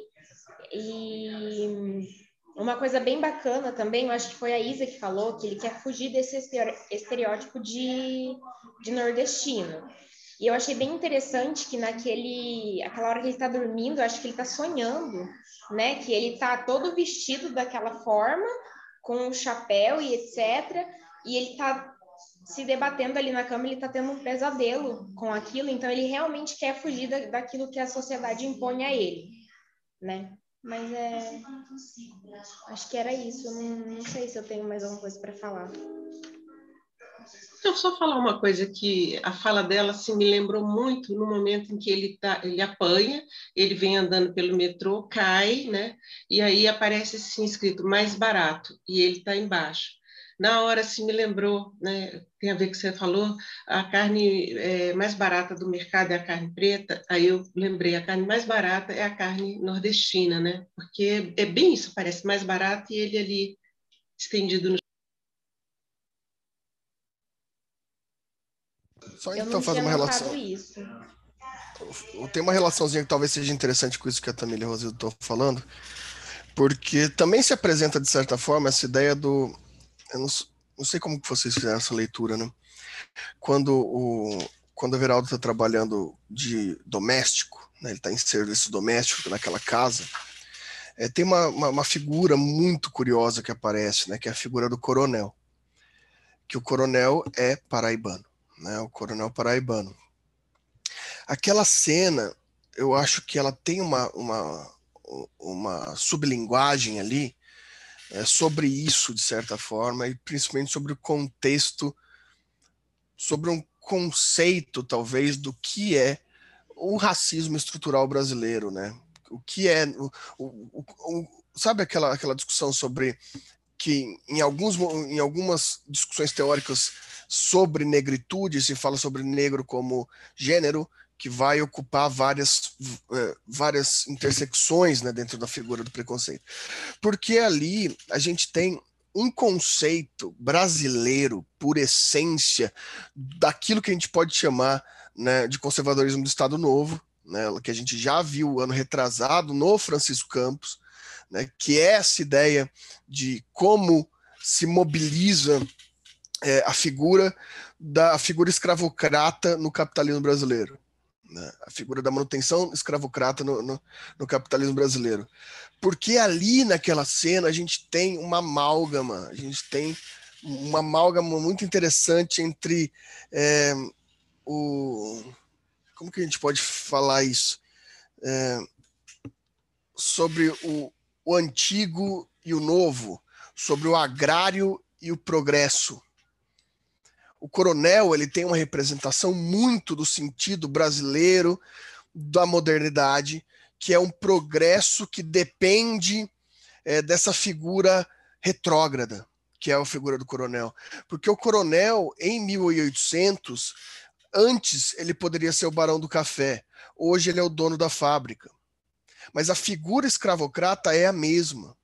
e uma coisa bem bacana também, eu acho que foi a Isa que falou, que ele quer fugir desse estereótipo de, de nordestino. E eu achei bem interessante que naquele, aquela hora que ele está dormindo, acho que ele está sonhando, né? Que ele está todo vestido daquela forma, com o chapéu e etc. E ele está se debatendo ali na cama, ele está tendo um pesadelo com aquilo, então ele realmente quer fugir da, daquilo que a sociedade impõe a ele, né? Mas é. Acho que era isso. Não, não sei se eu tenho mais alguma coisa para falar. Eu só falar uma coisa que a fala dela se assim, me lembrou muito no momento em que ele tá, ele apanha, ele vem andando pelo metrô, cai, né? E aí aparece assim escrito mais barato e ele está embaixo na hora se me lembrou, né, tem a ver com o que você falou, a carne é, mais barata do mercado é a carne preta, aí eu lembrei, a carne mais barata é a carne nordestina, né, porque é bem isso, parece mais barato e ele ali estendido no Só então fazer uma relação. Isso. Tem uma relaçãozinha que talvez seja interessante com isso que a Tamília Rosildo está falando, porque também se apresenta, de certa forma, essa ideia do. Eu não, não sei como que vocês fizeram essa leitura, né? Quando o, quando o está trabalhando de doméstico, né, ele está em serviço doméstico naquela casa, é, tem uma, uma, uma, figura muito curiosa que aparece, né, que é a figura do coronel. Que o coronel é paraibano, né, o coronel paraibano. Aquela cena, eu acho que ela tem uma, uma, uma sublinguagem ali é, sobre isso, de certa forma, e principalmente sobre o contexto, sobre um conceito, talvez, do que é o racismo estrutural brasileiro, né? O que é. O, o, o, sabe aquela, aquela discussão sobre que em, alguns, em algumas discussões teóricas sobre negritude se fala sobre negro como gênero que vai ocupar várias, eh, várias intersecções né, dentro da figura do preconceito. Porque ali a gente tem um conceito brasileiro, por essência, daquilo que a gente pode chamar né, de conservadorismo do Estado Novo, né, que a gente já viu ano retrasado no Francisco Campos, né, que é essa ideia de como se mobiliza é, a figura da a figura escravocrata no capitalismo brasileiro. Né, a figura da manutenção escravocrata no, no, no capitalismo brasileiro. Porque ali naquela cena a gente tem uma amálgama, a gente tem uma amálgama muito interessante entre é, o. Como que a gente pode falar isso? É, sobre o, o antigo e o novo, sobre o agrário e o progresso. O coronel ele tem uma representação muito do sentido brasileiro da modernidade, que é um progresso que depende é, dessa figura retrógrada, que é a figura do coronel. Porque o coronel, em 1800, antes ele poderia ser o barão do café, hoje ele é o dono da fábrica. Mas a figura escravocrata é a mesma.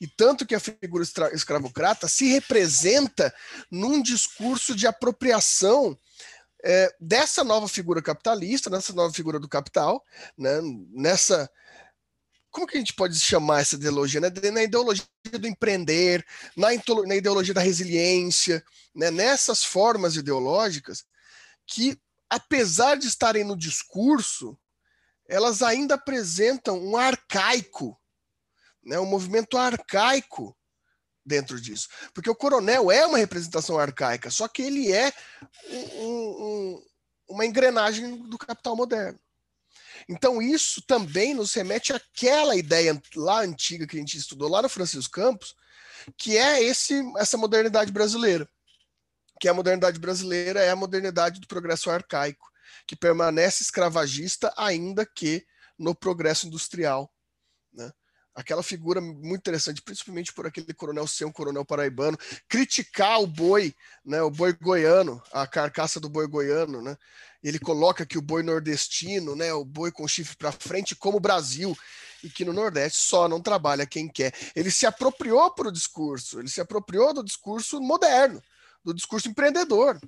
E tanto que a figura escravocrata se representa num discurso de apropriação é, dessa nova figura capitalista, nessa nova figura do capital, né, nessa. Como que a gente pode chamar essa ideologia? Né? Na ideologia do empreender, na, na ideologia da resiliência, né? nessas formas ideológicas que, apesar de estarem no discurso, elas ainda apresentam um arcaico, né? um movimento arcaico dentro disso. Porque o coronel é uma representação arcaica, só que ele é um, um, uma engrenagem do capital moderno. Então, isso também nos remete àquela ideia lá antiga que a gente estudou lá no Francisco Campos, que é esse, essa modernidade brasileira. Que a modernidade brasileira é a modernidade do progresso arcaico, que permanece escravagista, ainda que no progresso industrial. Aquela figura muito interessante, principalmente por aquele coronel ser um coronel paraibano, criticar o boi, né, o boi goiano, a carcaça do boi goiano, né? Ele coloca que o boi nordestino, né, o boi com chifre para frente, como o Brasil, e que no Nordeste só não trabalha quem quer. Ele se apropriou para o discurso, ele se apropriou do discurso moderno, do discurso empreendedor.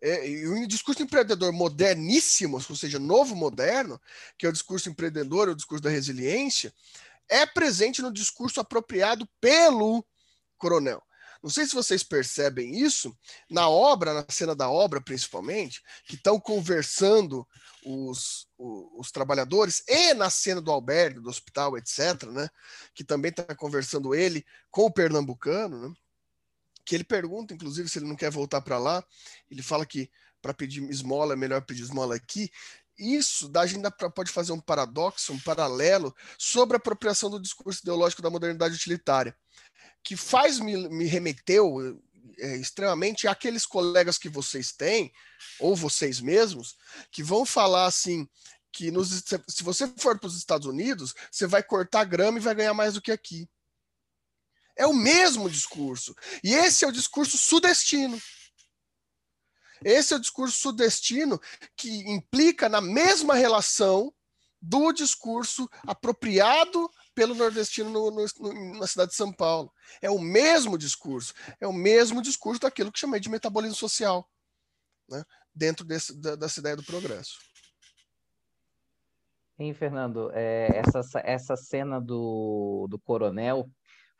É, e o discurso empreendedor moderníssimo, ou seja, novo moderno, que é o discurso empreendedor, o discurso da resiliência, é presente no discurso apropriado pelo coronel. Não sei se vocês percebem isso na obra, na cena da obra principalmente, que estão conversando os, os, os, trabalhadores, e na cena do albergue, do hospital, etc., né, que também está conversando ele com o pernambucano, né, que ele pergunta, inclusive, se ele não quer voltar para lá. Ele fala que para pedir esmola é melhor pedir esmola aqui isso a gente pode fazer um paradoxo, um paralelo sobre a apropriação do discurso ideológico da modernidade utilitária, que faz me, me remeteu é, extremamente àqueles colegas que vocês têm, ou vocês mesmos, que vão falar assim que nos, se você for para os Estados Unidos, você vai cortar grama e vai ganhar mais do que aqui. É o mesmo discurso. E esse é o discurso sudestino. Esse é o discurso sudestino que implica na mesma relação do discurso apropriado pelo nordestino no, no, na cidade de São Paulo. É o mesmo discurso, é o mesmo discurso daquilo que chamei de metabolismo social, né? dentro desse, da, dessa ideia do progresso. Hein, Fernando, é, essa, essa cena do, do coronel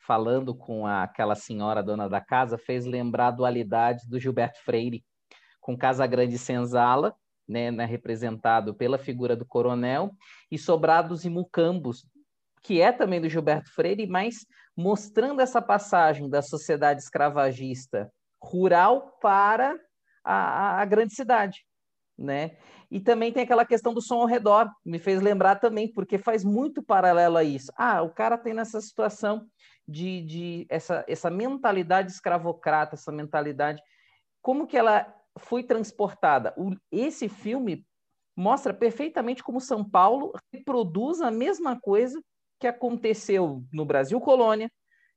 falando com a, aquela senhora dona da casa fez lembrar a dualidade do Gilberto Freire com Casa Grande e Senzala, né, né, representado pela figura do coronel, e Sobrados e Mucambos, que é também do Gilberto Freire, mas mostrando essa passagem da sociedade escravagista rural para a, a, grande cidade, né? E também tem aquela questão do som ao redor, me fez lembrar também, porque faz muito paralelo a isso. Ah, o cara tem nessa situação de, de essa, essa mentalidade escravocrata, essa mentalidade, como que ela foi transportada? O, esse filme mostra perfeitamente como São Paulo reproduz a mesma coisa que aconteceu no Brasil colônia,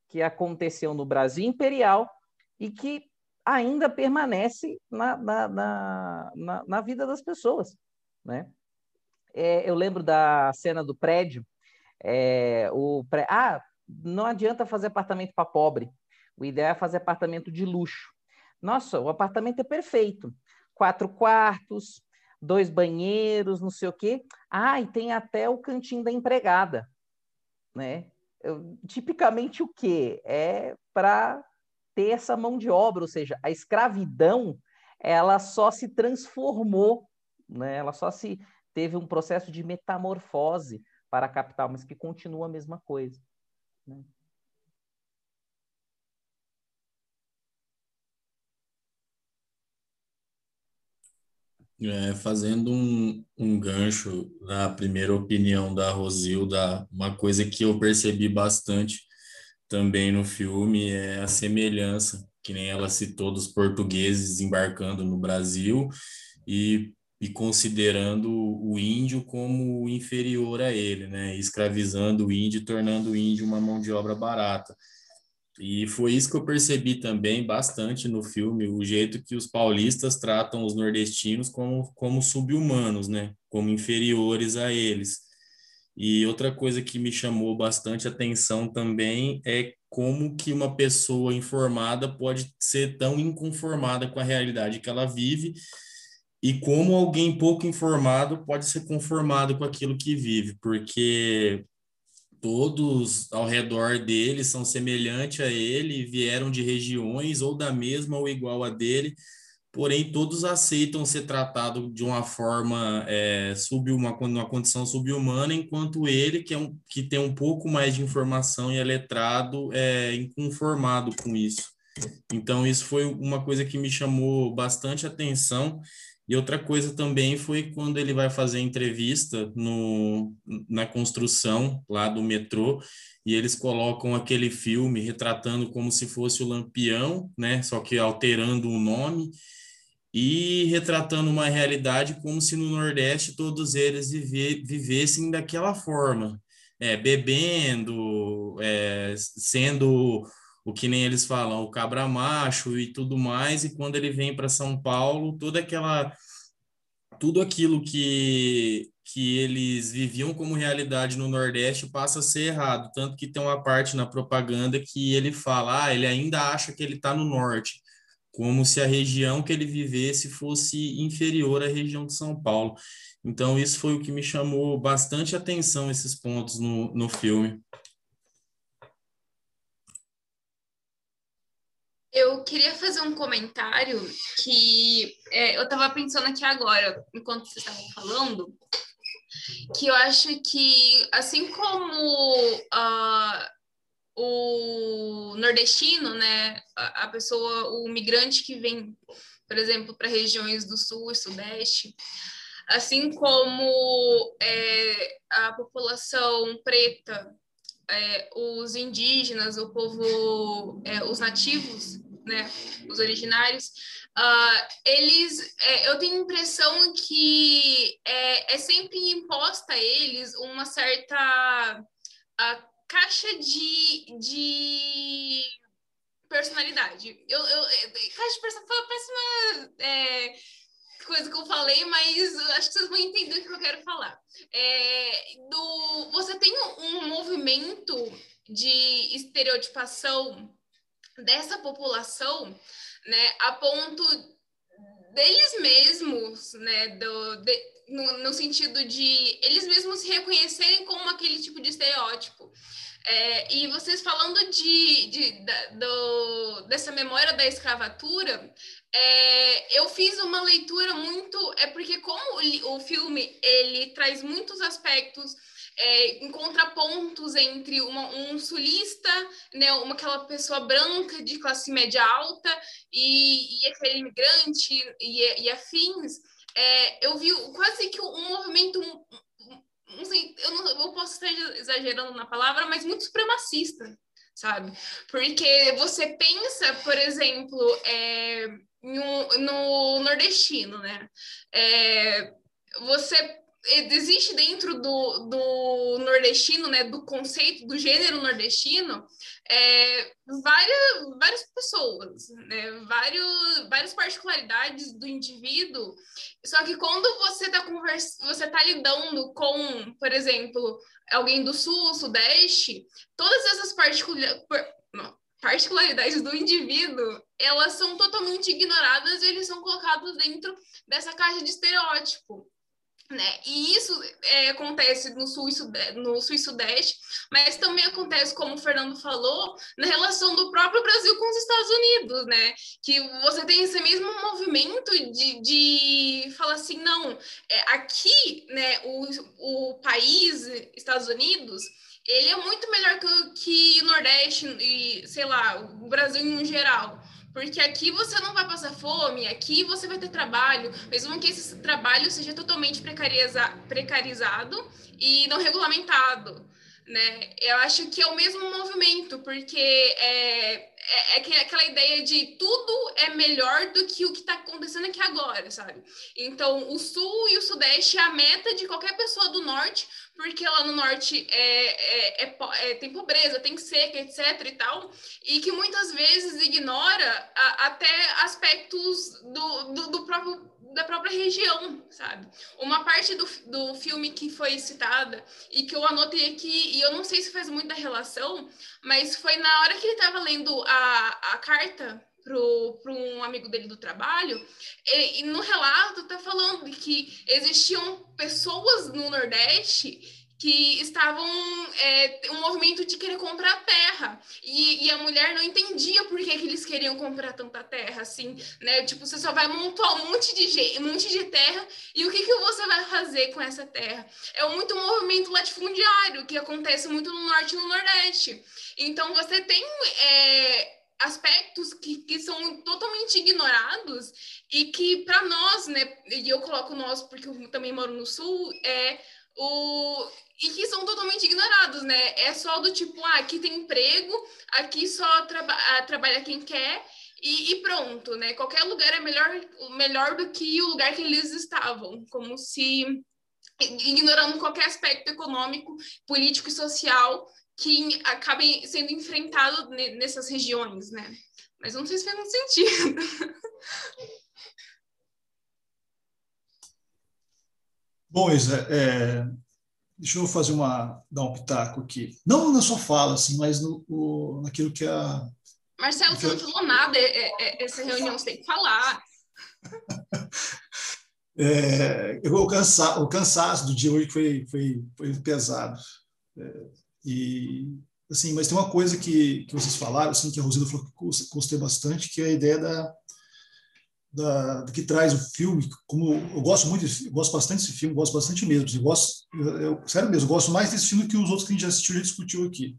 que aconteceu no Brasil imperial e que ainda permanece na, na, na, na, vida das pessoas, né? É, eu lembro da cena do prédio, é, o pré... ah, não adianta fazer apartamento para pobre, o ideal é fazer apartamento de luxo. Nossa, o apartamento é perfeito, quatro quartos, dois banheiros, não sei o quê. Ah, e tem até o cantinho da empregada, né? Eu, tipicamente o quê? É para ter essa mão de obra, ou seja, a escravidão ela só se transformou, né? ela só se teve um processo de metamorfose para a capital, mas que continua a mesma coisa. Né? É, fazendo um, um gancho da primeira opinião da Rosilda, uma coisa que eu percebi bastante também no filme é a semelhança, que nem ela citou, dos portugueses embarcando no Brasil e, e considerando o índio como inferior a ele, né? escravizando o índio, tornando o índio uma mão de obra barata. E foi isso que eu percebi também bastante no filme, o jeito que os paulistas tratam os nordestinos como, como subhumanos, né? como inferiores a eles. E outra coisa que me chamou bastante atenção também é como que uma pessoa informada pode ser tão inconformada com a realidade que ela vive e como alguém pouco informado pode ser conformado com aquilo que vive, porque todos ao redor dele são semelhantes a ele, vieram de regiões ou da mesma ou igual a dele, porém todos aceitam ser tratados de uma forma é, sub uma, uma condição subhumana, enquanto ele, que, é um, que tem um pouco mais de informação e é letrado, é inconformado com isso. Então, isso foi uma coisa que me chamou bastante atenção. E outra coisa também foi quando ele vai fazer entrevista no, na construção lá do metrô, e eles colocam aquele filme retratando como se fosse o Lampião, né? Só que alterando o nome e retratando uma realidade como se no Nordeste todos eles vive, vivessem daquela forma, é, bebendo, é, sendo o que nem eles falam, o cabra macho e tudo mais, e quando ele vem para São Paulo, toda aquela tudo aquilo que que eles viviam como realidade no Nordeste passa a ser errado, tanto que tem uma parte na propaganda que ele fala, ah, ele ainda acha que ele está no Norte como se a região que ele vivesse fosse inferior à região de São Paulo. Então, isso foi o que me chamou bastante atenção, esses pontos no, no filme. Eu queria fazer um comentário que é, eu estava pensando aqui agora, enquanto vocês estavam falando, que eu acho que, assim como uh, o nordestino, né, a, a pessoa, o migrante que vem, por exemplo, para regiões do sul e sudeste, assim como é, a população preta, é, os indígenas, o povo, é, os nativos, né, os originários, uh, eles, é, eu tenho a impressão que é, é sempre imposta a eles uma certa caixa de, de personalidade. Eu, eu, é, caixa de personalidade foi a péssima é, coisa que eu falei, mas acho que vocês vão entender o que eu quero falar. É, do, você tem um movimento de estereotipação dessa população, né, a ponto deles mesmos, né? Do, de, no, no, sentido de eles mesmos se reconhecerem como aquele tipo de estereótipo. É, e vocês falando de, de da, do, dessa memória da escravatura, é, eu fiz uma leitura muito. É porque, como o, filme ele traz muitos aspectos é, em contrapontos entre uma, um sulista, né, uma aquela pessoa branca de classe média alta e, e aquele imigrante e, e afins, é, eu vi quase que um movimento, não sei, eu, não, eu posso estar exagerando na palavra, mas muito supremacista, sabe? Porque você pensa, por exemplo, é, no, no nordestino, né? É, você existe dentro do, do nordestino, né, do conceito do gênero nordestino, é, várias, várias pessoas, né, vários, várias particularidades do indivíduo. Só que quando você está você tá lidando com, por exemplo, alguém do sul, sudeste, todas essas particularidades do indivíduo, elas são totalmente ignoradas e eles são colocados dentro dessa caixa de estereótipo. Né? E isso é, acontece no sul, e no sul e sudeste, mas também acontece, como o Fernando falou, na relação do próprio Brasil com os Estados Unidos, né? Que você tem esse mesmo movimento de, de falar assim, não, é, aqui, né, o, o país, Estados Unidos, ele é muito melhor que, que o Nordeste e, sei lá, o Brasil em geral. Porque aqui você não vai passar fome, aqui você vai ter trabalho, mesmo que esse trabalho seja totalmente precariza, precarizado e não regulamentado. Né? Eu acho que é o mesmo movimento, porque é, é, é aquela ideia de tudo é melhor do que o que está acontecendo aqui agora, sabe? Então, o Sul e o Sudeste é a meta de qualquer pessoa do Norte, porque lá no norte é, é, é, é, tem pobreza, tem seca, etc. e tal, e que muitas vezes ignora a, até aspectos do, do, do, próprio da própria região, sabe? Uma parte do, do filme que foi citada e que eu anotei aqui, e eu não sei se faz muita relação, mas foi na hora que ele estava lendo a, a carta para um amigo dele do trabalho, e, e no relato está falando de que existiam pessoas no Nordeste que estavam é, um movimento de querer comprar terra. E, e, a mulher não entendia por que, que eles queriam comprar tanta terra assim né? Tipo você só vai montar um monte de um monte de terra e o que que você vai fazer com essa terra? É muito um movimento latifundiário que acontece muito no norte e no nordeste. Então você tem é, aspectos que, que são totalmente ignorados e que para nós, né, e eu coloco nós porque eu também moro no sul, é o e que são totalmente ignorados, né? É só do tipo, ah, aqui tem emprego, aqui só traba ah, trabalha quem quer e, e, pronto, né? Qualquer lugar é melhor, melhor do que o lugar que eles estavam, como se ignorando qualquer aspecto econômico, político e social que acabem sendo enfrentado nessas regiões, né? Mas não sei se faz muito sentido. (laughs) Bom, Isa, é, deixa eu fazer uma dar um pitaco aqui. Não na sua fala, assim, mas no, o, naquilo que a. Marcelo, você não falou nada. É, é, essa reunião você tem que falar. (laughs) é, o, cansa, o cansaço do dia hoje foi, foi, foi pesado. É, e assim, mas tem uma coisa que, que vocês falaram, assim, que a Rosina falou que gostei bastante, que é a ideia da, da, que traz o filme. Como eu gosto muito, eu gosto bastante desse filme, gosto bastante mesmo. Eu gosto, eu, eu, sério mesmo, eu gosto mais desse filme que os outros que a gente já assistiu e discutiu aqui.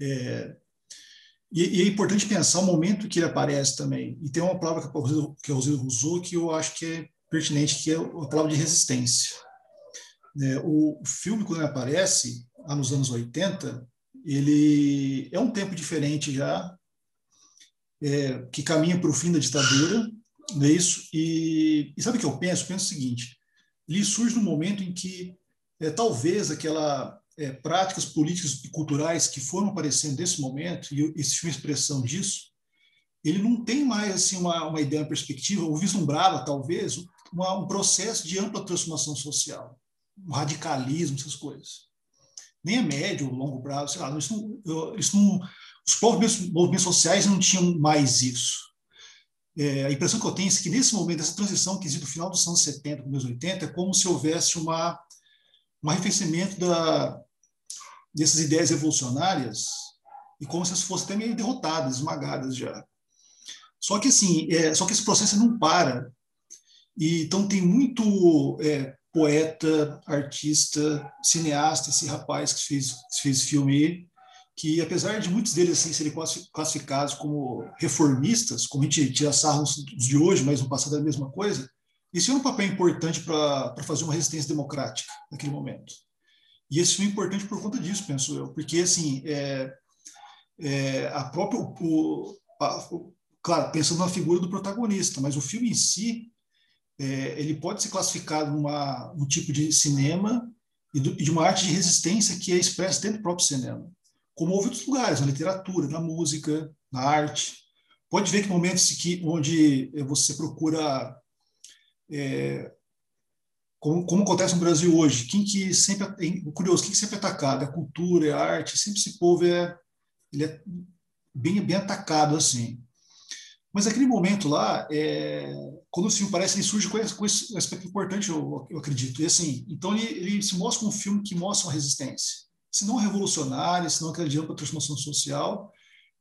É, e, e, é importante pensar o momento que ele aparece também. E tem uma palavra que a Rosina, que a Rosina usou que eu acho que é pertinente, que é a palavra de resistência. É, o, o filme, quando ele aparece, lá nos anos 80, ele é um tempo diferente já, é, que caminha para o fim da ditadura, é isso? E, e sabe o que eu penso? Eu penso o seguinte, ele surge no momento em que é, talvez aquela é, práticas políticas e culturais que foram aparecendo nesse momento, e esse é expressão disso, ele não tem mais assim uma, uma ideia, uma perspectiva, ou vislumbrava talvez uma, um processo de ampla transformação social, um radicalismo, essas coisas nem a médio ou longo prazo, sei lá, isso não, isso não, os movimentos, movimentos sociais não tinham mais isso. é, a impressão que eu tenho é que nesse momento, essa transição que existe do final dos anos 70 para os 80, é como se houvesse uma, um arrefecimento da, dessas ideias revolucionárias e como se elas fossem até meio derrotadas, esmagadas já. Só que assim, é, só que esse processo não para. E, então tem muito é, poeta, artista, cineasta, esse rapaz que fez, fez filme que apesar de muitos deles assim serem classificados como reformistas, como a gente tira sarro de hoje, mas no passado é a mesma coisa, isso é um papel importante para fazer uma resistência democrática naquele momento. E esse filme é importante por conta disso, penso eu, porque assim é, é a própria, o, a, o, claro, pensando na figura do protagonista, mas o filme em si é, ele pode ser classificado numa um tipo de cinema e, do, e de uma arte de resistência que é expressa dentro do próprio cinema como houve outros lugares, na literatura, na música, na arte. Pode ver que momentos que, onde você procura, é, como, como, acontece no Brasil hoje, quem que sempre, é curioso, quem que sempre é atacado? É a cultura, é a arte, sempre esse povo é, ele é bem, bem atacado assim. Mas aquele momento lá, é, quando o filme parece, ele surge com esse, aspecto importante, eu, eu acredito. E assim, então ele, ele se mostra um filme que mostra uma resistência se não revolucionária, se não acreditando para a transformação social,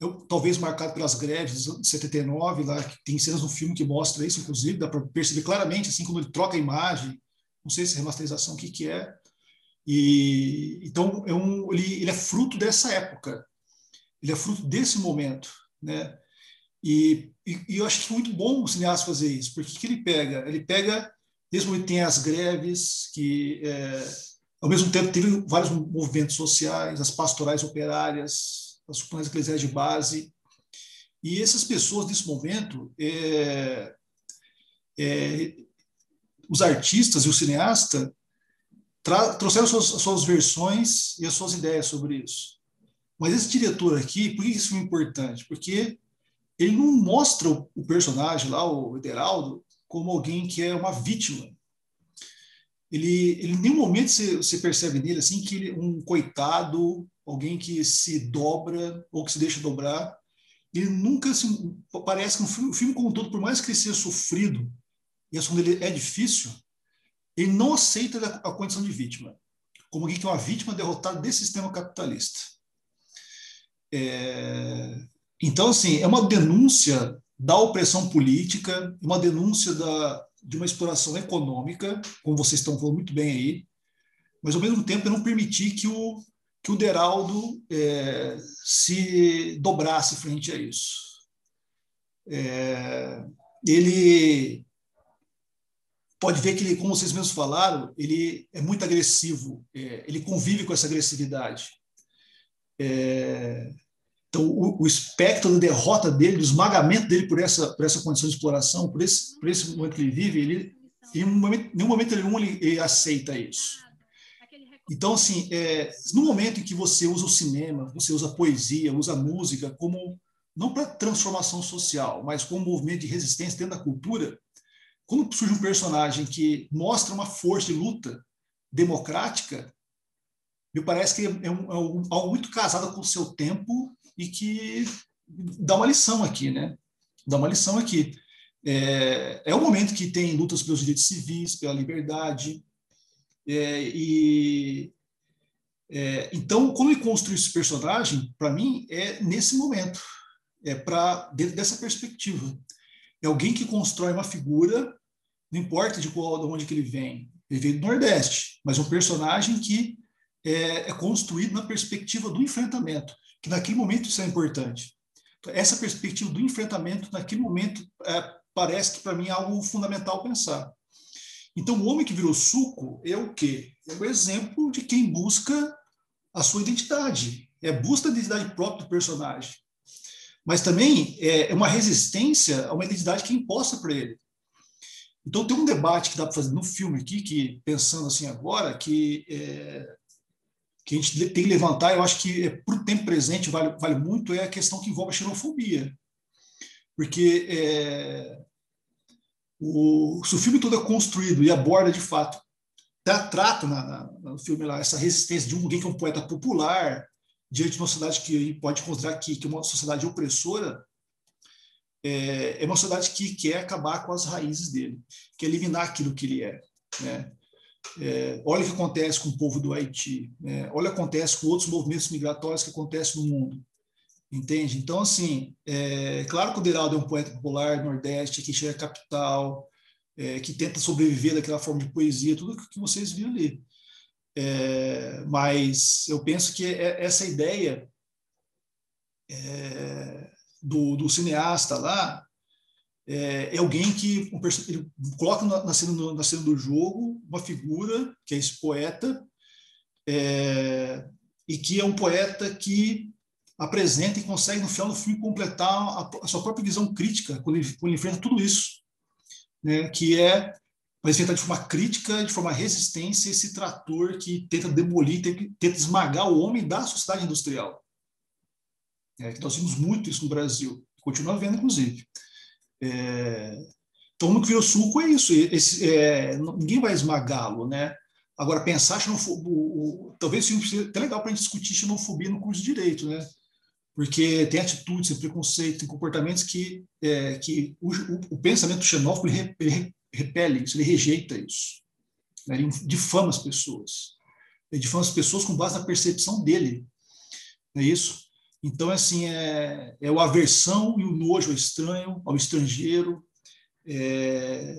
eu, talvez marcado pelas greves de 79, lá que tem cenas no filme que mostra isso, inclusive, dá para perceber claramente, assim, quando ele troca a imagem, não sei se é remasterização, o que, que é. E, então, é um, ele, ele é fruto dessa época, ele é fruto desse momento, né? E, e, e eu acho que é muito bom o cineasta fazer isso, porque que ele pega? Ele pega, mesmo ele tem as greves, que é, ao mesmo tempo, teve vários movimentos sociais, as pastorais operárias, as comunidades eclesiais de base. E essas pessoas, nesse momento, é, é, os artistas e o cineasta trouxeram suas, suas versões e as suas ideias sobre isso. Mas esse diretor aqui, por que isso é importante? Porque ele não mostra o personagem lá, o Ederaldo, como alguém que é uma vítima ele, ele em nenhum momento você, você percebe nele assim que ele é um coitado, alguém que se dobra ou que se deixa dobrar. Ele nunca assim, parece que um filme, o filme como um todo, por mais que ele seja sofrido e a ação dele é difícil, ele não aceita a condição de vítima, como alguém que é uma vítima derrotada desse sistema capitalista. É, então, assim, é uma denúncia da opressão política, uma denúncia da, de uma exploração econômica, como vocês estão falando muito bem aí, mas ao mesmo tempo não permitir que o, que o Deraldo é, se dobrasse frente a isso. É, ele pode ver que ele, como vocês mesmos falaram, ele é muito agressivo, é, ele convive com essa agressividade. É, então, o, o, espectro da derrota dele, do esmagamento dele por essa, por essa condição de exploração, por esse, por esse momento que ele vive, ele, em momento, nenhum momento nenhum ele, ele aceita isso. Então, assim, é, no momento em que você usa o cinema, você usa a poesia, usa a música como não para transformação social, mas como movimento de resistência dentro da cultura, quando surge um personagem que mostra uma força de luta democrática, me parece que é, um, é um, algo muito casado com o seu tempo e que dá uma lição aqui, né? Dá uma lição aqui. É, é o momento que tem lutas pelos direitos civis, pela liberdade, é, e é, então quando ele construiu esse personagem, para mim é nesse momento, é para dentro dessa perspectiva. É alguém que constrói uma figura, não importa de qual, de onde que ele vem, ele veio do Nordeste, mas um personagem que é, é construído na perspectiva do enfrentamento que naquele momento isso é importante. Essa perspectiva do enfrentamento, naquele momento, é, parece que para mim é algo fundamental pensar. Então, o homem que virou suco é o quê? É o exemplo de quem busca a sua identidade, é busca a identidade própria do personagem. Mas também é uma resistência a uma identidade que é imposta para ele. Então, tem um debate que dá para fazer no filme aqui, que pensando assim agora, que é, que a gente tem que levantar, eu acho que é, para o tempo presente vale, vale muito, é a questão que envolve a xenofobia. Porque é, o, se o filme todo é construído e aborda de fato, tá, trata na, na, no filme lá essa resistência de alguém que é um poeta popular diante de uma sociedade que pode considerar que, que é uma sociedade opressora, é, é uma sociedade que quer acabar com as raízes dele, quer eliminar aquilo que ele é. Né? É, olha o que acontece com o povo do Haiti, né? olha o que acontece com outros movimentos migratórios que acontecem no mundo. Entende? Então, assim, é claro que o Deraldo é um poeta popular do Nordeste, que chega à capital, é, que tenta sobreviver daquela forma de poesia, tudo que vocês viram ali. É, mas eu penso que é, essa ideia é, do, do, cineasta lá é, é alguém que um, ele coloca na, na, cena, na, cena, do jogo uma figura, que é esse poeta, é, e que é um poeta que apresenta e consegue, no final do filme, completar a, a sua própria visão crítica quando ele, quando ele enfrenta tudo isso. Né, que é apresentar de forma crítica, de forma resistência, esse trator que tenta demolir, tenta esmagar o homem da sociedade industrial. É, nós vimos muito isso no Brasil, continua vendo, inclusive. É, então, no que virou suco é isso, esse, é, ninguém vai esmagá-lo, né? Agora, pensar xenofobia, talvez seja até legal para a gente discutir xenofobia no curso de Direito, né? Porque tem atitudes, tem preconceito, tem comportamentos que, é, que o, o, pensamento xenófobo ele repele isso, ele rejeita isso. Né? Ele difama as pessoas. Ele difama as pessoas com base na percepção dele. Não é isso? Então, assim, é, é o aversão e o nojo ao estranho, ao estrangeiro. É,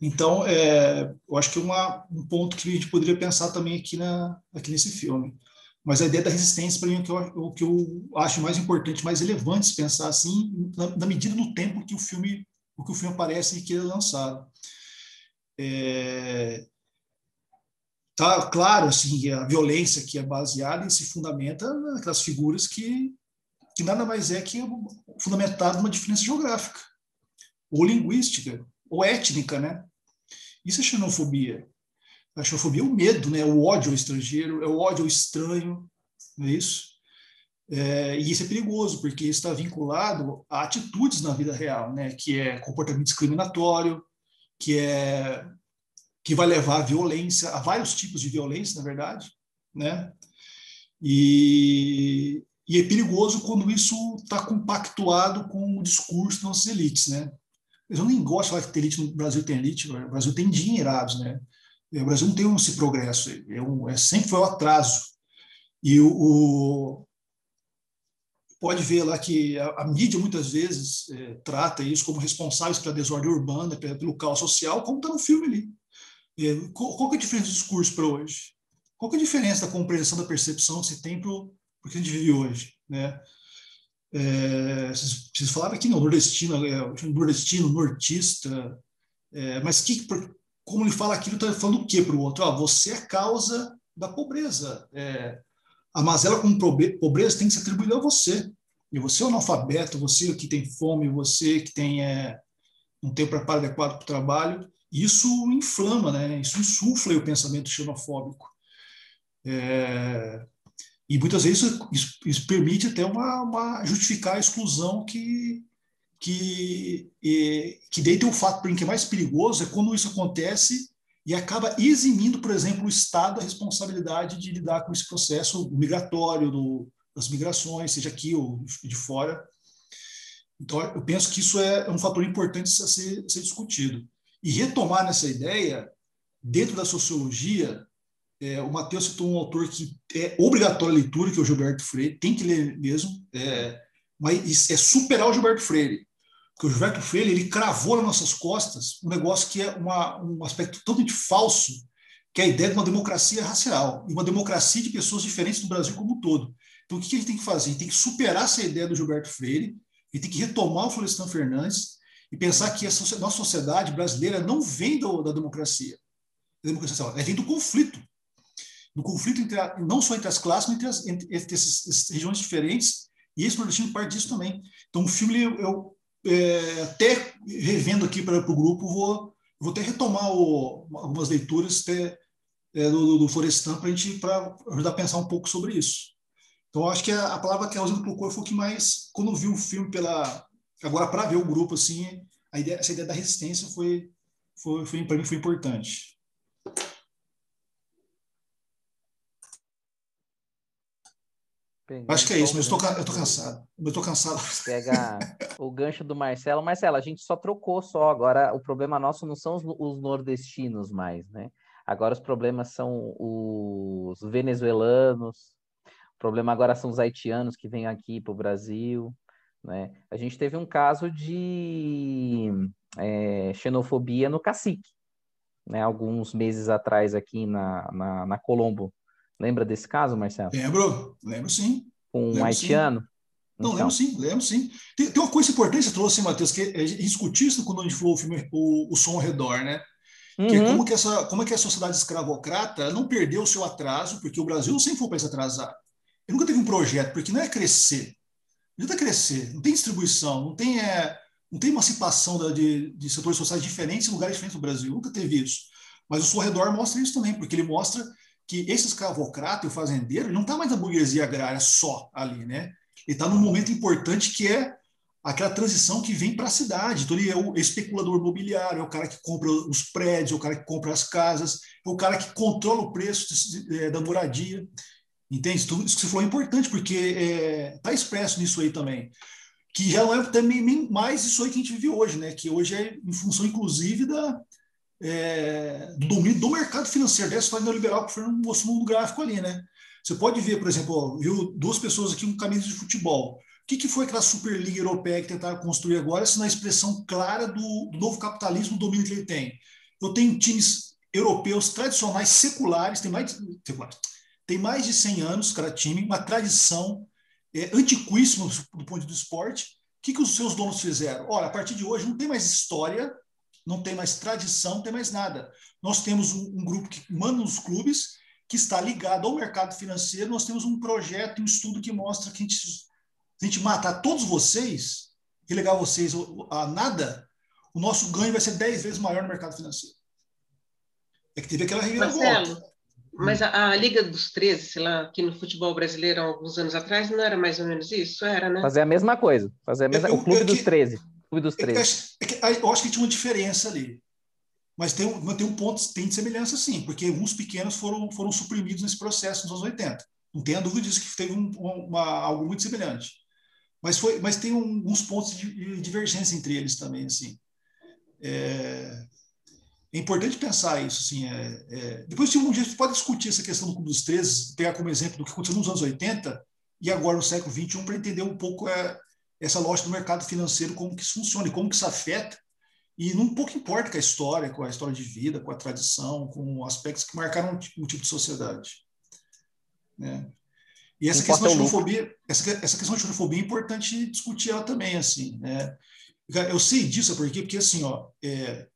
então, é, eu acho que é uma, um ponto que a gente poderia pensar também aqui, na, aqui nesse filme. Mas a ideia da resistência, para mim, é o que, eu, o que eu acho mais importante, mais relevante pensar assim, na, na medida do tempo que o filme o que o filme aparece e que ele é lançado. É, tá claro assim a violência que é baseada e se fundamenta naquelas figuras que que nada mais é que fundamentado numa diferença geográfica ou linguística ou étnica, né? Isso é xenofobia. A xenofobia é o medo, né? O ódio ao estrangeiro, é o ódio ao estranho, não é isso? É, e isso é perigoso, porque isso está vinculado a atitudes na vida real, né? que é comportamento discriminatório, que, é, que vai levar à violência, a vários tipos de violência, na verdade. Né? E, e é perigoso quando isso está compactuado com o discurso das nossas elites. Né? Eu nem gosto de falar que tem elite no Brasil tem elite, o Brasil tem dinheirados. Né? O Brasil não tem esse progresso, é, um, é sempre foi o atraso. E o, o pode ver lá que a, a mídia muitas vezes é, trata isso como responsáveis pela desordem urbana, pelo caos social, como está no filme ali. É, qual, qual, é a diferença do discurso para hoje? Qual é a diferença da compreensão, da percepção que se tem para o que a gente vive hoje? Né? É, vocês, vocês falaram aqui no nordestino, é, nordestino, nortista, é, mas que, como ele fala aquilo, está falando o que para o outro? Ah, você é causa da pobreza. É, a mazela com pobreza tem que ser atribuída a você. E você é analfabeto, você que tem fome, você que tem é, não tem preparo adequado para o trabalho, isso inflama, né? isso insufla o pensamento xenofóbico. É, e muitas vezes isso, isso, permite até uma, uma, justificar a exclusão que que que daí tem o fato para que é mais perigoso é quando isso acontece e acaba eximindo, por exemplo, o Estado da responsabilidade de lidar com esse processo migratório, do, das migrações, seja aqui ou de fora. Então, eu penso que isso é um fator importante a ser, a ser discutido. E retomar nessa ideia, dentro da sociologia, é, o Matheus citou um autor que é obrigatório a leitura, que é o Gilberto Freire, tem que ler mesmo, é, mas é superar o Gilberto Freire que o Gilberto Freire ele cravou nas nossas costas um negócio que é uma, um aspecto totalmente falso, que é a ideia de uma democracia racial, e uma democracia de pessoas diferentes do Brasil como um todo. Então, o que a gente tem que fazer? Gente tem que superar essa ideia do Gilberto Freire, e tem que retomar o Florestan Fernandes e pensar que a nossa sociedade brasileira não vem do, da democracia, da democracia ela vem do conflito. Do conflito entre a, não só entre as classes, mas entre, as, entre, entre essas, essas, regiões diferentes, e esse nordestino parte disso também. Então, o filme, eu, eu é, até revendo aqui para o grupo, vou, vou até retomar o, algumas leituras até, é, do, do Florestan para a gente pra ajudar a pensar um pouco sobre isso. Então, acho que a, a palavra que a Rosana colocou foi o que mais, quando vi o filme pela. Agora, para ver o grupo, assim, a ideia, essa ideia da resistência foi, foi, foi para mim, foi importante. Pegando Acho que é isso, mas eu ca- eu tô cansado. Eu tô cansado. Pega o gancho do Marcelo. Marcelo, a gente só trocou só. Agora, o problema nosso não são os, os nordestinos mais, né? Agora os problemas são os venezuelanos. O problema agora são os haitianos que vêm aqui para o Brasil, né? A gente teve um caso de é, xenofobia no Cacique, né? Alguns meses atrás aqui na, na, na Colombo. Lembra desse caso, Marcelo? Lembro, lembro sim. Um lembro sim. haitiano? Não, Então, lembro sim, lembro sim. Tem, tem uma coisa importante que você trouxe, Matheus, que a gente discutiu isso quando a gente falou o filme O, o Som ao Redor, né? Que é uhum. como que, essa, como é que a sociedade escravocrata não perdeu o seu atraso, porque o Brasil sempre foi um país atrasado. Ele nunca teve um projeto, porque não é crescer. Não adianta crescer, não tem distribuição, não tem, é, não tem emancipação da, de, de setores sociais diferentes em lugares diferentes do Brasil. Nunca teve isso. Mas o Som ao Redor mostra isso também, porque ele mostra que esse escravocrata e o fazendeiro não está mais na burguesia agrária só ali, né? Ele está num momento importante que é aquela transição que vem para a cidade. Então, ele é o especulador imobiliário, é o cara que compra os prédios, é o cara que compra as casas, é o cara que controla o preço é, da moradia. Entende? Tudo isso que você falou é importante, porque está é, expresso nisso aí também. Que já não é também mais isso aí que a gente vive hoje, né? Que hoje é em função, inclusive, da, é, do domínio do mercado financeiro, dessa história neoliberal que o Fernando mostrou no gráfico ali, né? Você pode ver, por exemplo, viu duas pessoas aqui com camisas de futebol. O que, que foi aquela Superliga Europeia que tentaram construir agora, se na expressão clara do, do novo capitalismo, o domínio que ele tem? Eu tenho times europeus tradicionais, seculares, tem mais, tem mais de 100 anos, cada time, uma tradição é, antiquíssima do ponto de vista do esporte. O que, que os seus donos fizeram? Olha, a partir de hoje não tem mais história, não tem mais tradição, não tem mais nada. Nós temos um, um grupo que manda nos clubes, que está ligado ao mercado financeiro. Nós temos um projeto, um estudo que mostra que a gente, se a gente matar todos vocês, relegar vocês a nada, o nosso ganho vai ser 10 vezes maior no mercado financeiro. É que teve aquela Marcelo, mas a, a, Liga dos 13, sei lá, aqui no futebol brasileiro, há alguns anos atrás, não era mais ou menos isso? Era, né? Fazer a mesma coisa. Fazer a mesma... Eu- o Clube eu- dos que- 13. Clube dos É que, 13. acho- é que- eu acho que tinha uma diferença ali. Mas tem, um- mas tem um ponto, tem de semelhança sim, porque alguns pequenos foram, foram suprimidos nesse processo nos anos 80. Não tenha dúvida disso, que teve um- uma, algo muito semelhante. Mas, foi, mas tem um- uns pontos de, de divergência entre eles também. Assim. É, é importante pensar isso. Assim, é, é, depois, de um dia, a gente pode discutir essa questão do Clube dos 13, pegar como exemplo do que aconteceu nos anos 80 e agora no século 21, para entender um pouco é, essa lógica do mercado financeiro, como que isso funciona e como que isso afeta. E não pouco importa com a história, com a história de vida, com a tradição, com aspectos que marcaram um tipo, um tipo de sociedade. Né? E essa questão xenofobia, essa, essa questão da xenofobia é importante discutir ela também, assim, né? Eu sei disso, sabe por quê? Porque, assim, ó, é,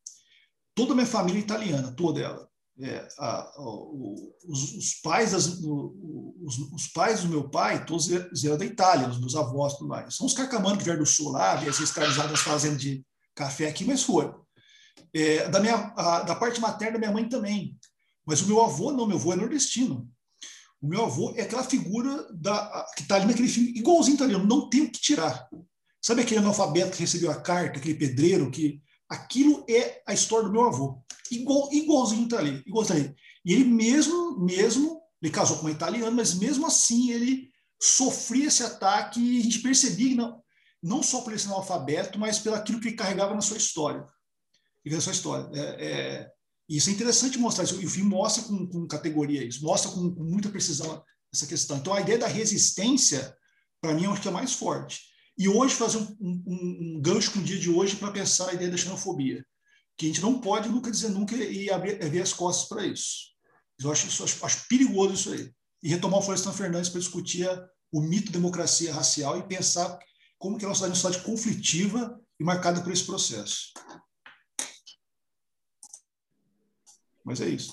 toda a minha família é italiana, toda ela. É, a- o- os, os pais das, o- os, os pais do meu pai, todos eram da Itália, os meus avós tudo mais. São os carcamanos que vieram do sul lá, vieram ser escravizados nas fazendas de café aqui, mas foram. É, da, minha, a- da parte materna da minha mãe também. Mas o meu avô, não, meu avô é nordestino. O meu avô é aquela figura da, que está ali naquele filme, igualzinho italiano, não tem o que tirar. Sabe aquele analfabeto que recebeu a carta, aquele pedreiro que. Aquilo é a história do meu avô. Igual, igualzinho está ali, tá ali. E ele mesmo, mesmo, ele casou com uma italiana, mas mesmo assim ele sofria esse ataque e a gente percebia que não, não só por ele ser analfabeto, mas pelo aquilo que ele carregava na sua história. E na sua história. É, é, isso é interessante mostrar isso. E o filme mostra com, com categoria isso, mostra com, com muita precisão essa questão. Então, a ideia da resistência, para mim, é o que é mais forte. E hoje, fazer um, um- um gancho com o dia de hoje para pensar a ideia da xenofobia. Que a gente não pode nunca dizer nunca e abrir, abrir as costas para isso. Eu acho, isso- acho, acho perigoso isso aí. E retomar o Florestan Fernandes para discutir o mito democracia racial e pensar como que a nossa cidade é uma cidade conflitiva e marcada por esse processo. Mas é isso.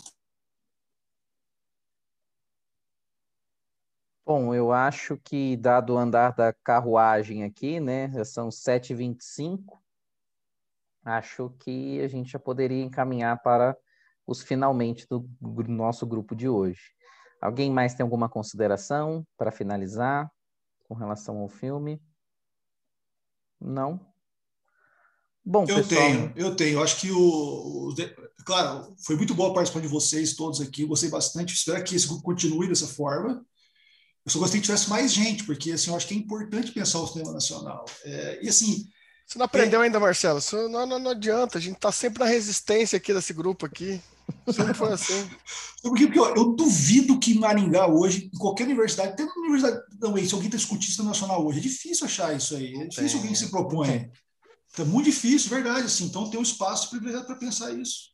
Bom, eu acho que, dado o andar da carruagem aqui, né, já são 7h25, acho que a gente já poderia encaminhar para os finalmente do nosso grupo de hoje. Alguém mais tem alguma consideração para finalizar com relação ao filme? Não? Bom, Eu pessoal, tenho, eu tenho. Acho que o, Claro, foi muito boa a participação de vocês todos aqui. Gostei bastante. Espero que esse grupo continue dessa forma. eu só gostaria que tivesse mais gente, porque assim, eu acho que é importante pensar o cinema nacional. É, e assim. Você não aprendeu é... ainda, Marcelo? Isso não, não, não adianta, a gente está sempre na resistência aqui desse grupo aqui. Sempre foi assim. Porque, porque ó, eu duvido que em Maringá hoje, em qualquer universidade, tem uma universidade também, se alguém discutindo isso nacional hoje, é difícil achar isso aí. É difícil tem. alguém que se propõe. É muito difícil, verdade. Assim, então tem um espaço privilegiado para pensar isso.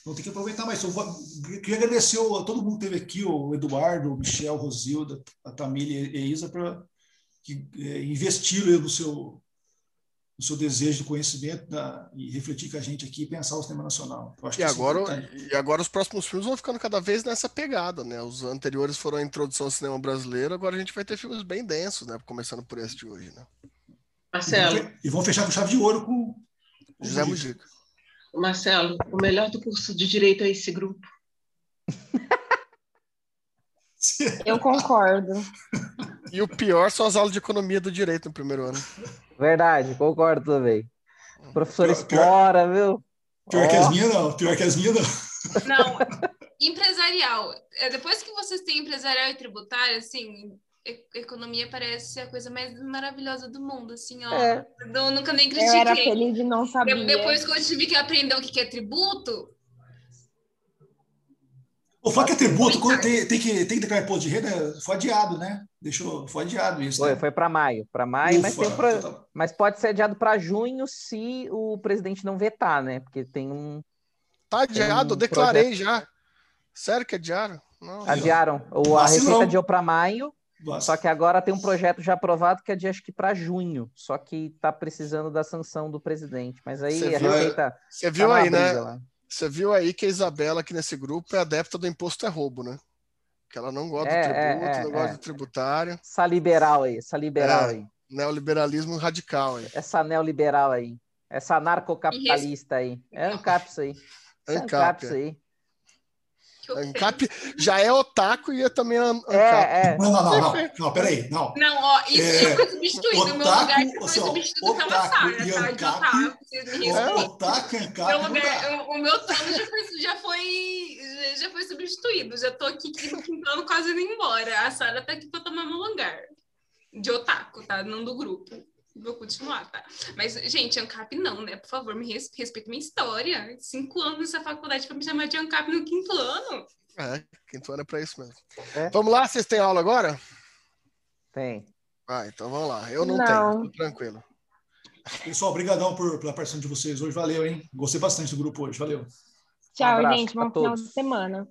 Então tem que aproveitar mais. Eu vou, queria agradecer a todo mundo que esteve aqui, o Eduardo, o Michel, Rosilda, a Tamília e a Isa, para que é, investiram no seu, no seu desejo de conhecimento da, e refletir com a gente aqui e pensar o cinema nacional. e, é agora, é e agora os próximos filmes vão ficando cada vez nessa pegada, né? Os anteriores foram a introdução ao cinema brasileiro, agora a gente vai ter filmes bem densos, né? Começando por esse de hoje, né? Marcelo. E vão, e vão fechar com chave de ouro com José Mujica. Marcelo, o melhor do curso de direito é esse grupo. (laughs) Eu concordo. E o pior são as aulas de economia do direito no primeiro ano. Verdade, concordo também. O professor pior, explora, pior, viu? Pior oh. que as minhas, não. Pior que as minhas, não. Não, empresarial. É, depois que vocês têm empresarial e tributário, assim, economia parece a coisa mais maravilhosa do mundo, assim, ó. É. Eu nunca nem critiquei. Eu era feliz de não saber. Depois que eu tive que aprender o que é tributo. O FAC é tributo, quando tem, tem, que, tem que declarar imposto de renda, foi adiado, né? Deixou, foi adiado isso. Foi, né? foi para maio. Para maio, Ufa, mas, tem pro... mas pode ser adiado para junho se o presidente não vetar, né? Porque tem um. Tá adiado, um declarei projeto... já. Sério que adiaram? Não, adiaram. O, a Receita adiou para maio nossa. Só que agora tem um projeto já aprovado que é de acho que para junho, só que está precisando da sanção do presidente. Mas aí Cê a viu, Receita. Você viu tá aí, né? Você viu aí que a Isabela aqui nesse grupo é adepta do imposto é roubo, né? Que ela não gosta é, do tributo, é, não é, gosta do tributário. Essa liberal aí, essa liberal é, aí. Neoliberalismo radical aí. Essa neoliberal aí. Essa narcocapitalista aí. É ANCAP isso aí. ANCAP, isso aí. Ancap já é otaku e é também Ancap. É, é. Não, não, não, não, não, peraí, não. Não, ó, isso é, já foi substituído. Otaku, meu lugar já foi assim, substituído pela Sara, tá? De otaku, vocês me respeitem. Otaku, Ancap. Meu lugar, o, o meu trono já foi, já foi, já foi substituído. Já tô aqui quintando quase indo embora. A Sara tá aqui pra tomar meu lugar. De otaku, tá? Não do grupo. Vou continuar, tá? Mas, gente, ANCAP não, né? Por favor, me res respeite minha história. Cinco anos nessa faculdade para me chamar de ANCAP no quinto ano. É, quinto ano é para isso mesmo. É. Vamos lá, vocês têm aula agora? Tem. Ah, então vamos lá. Eu não, não. tenho, tô tranquilo. Pessoal, obrigadão por, pela participação de vocês hoje. Valeu, hein? Gostei bastante do grupo hoje. Valeu. Tchau, um gente. Bom final de semana.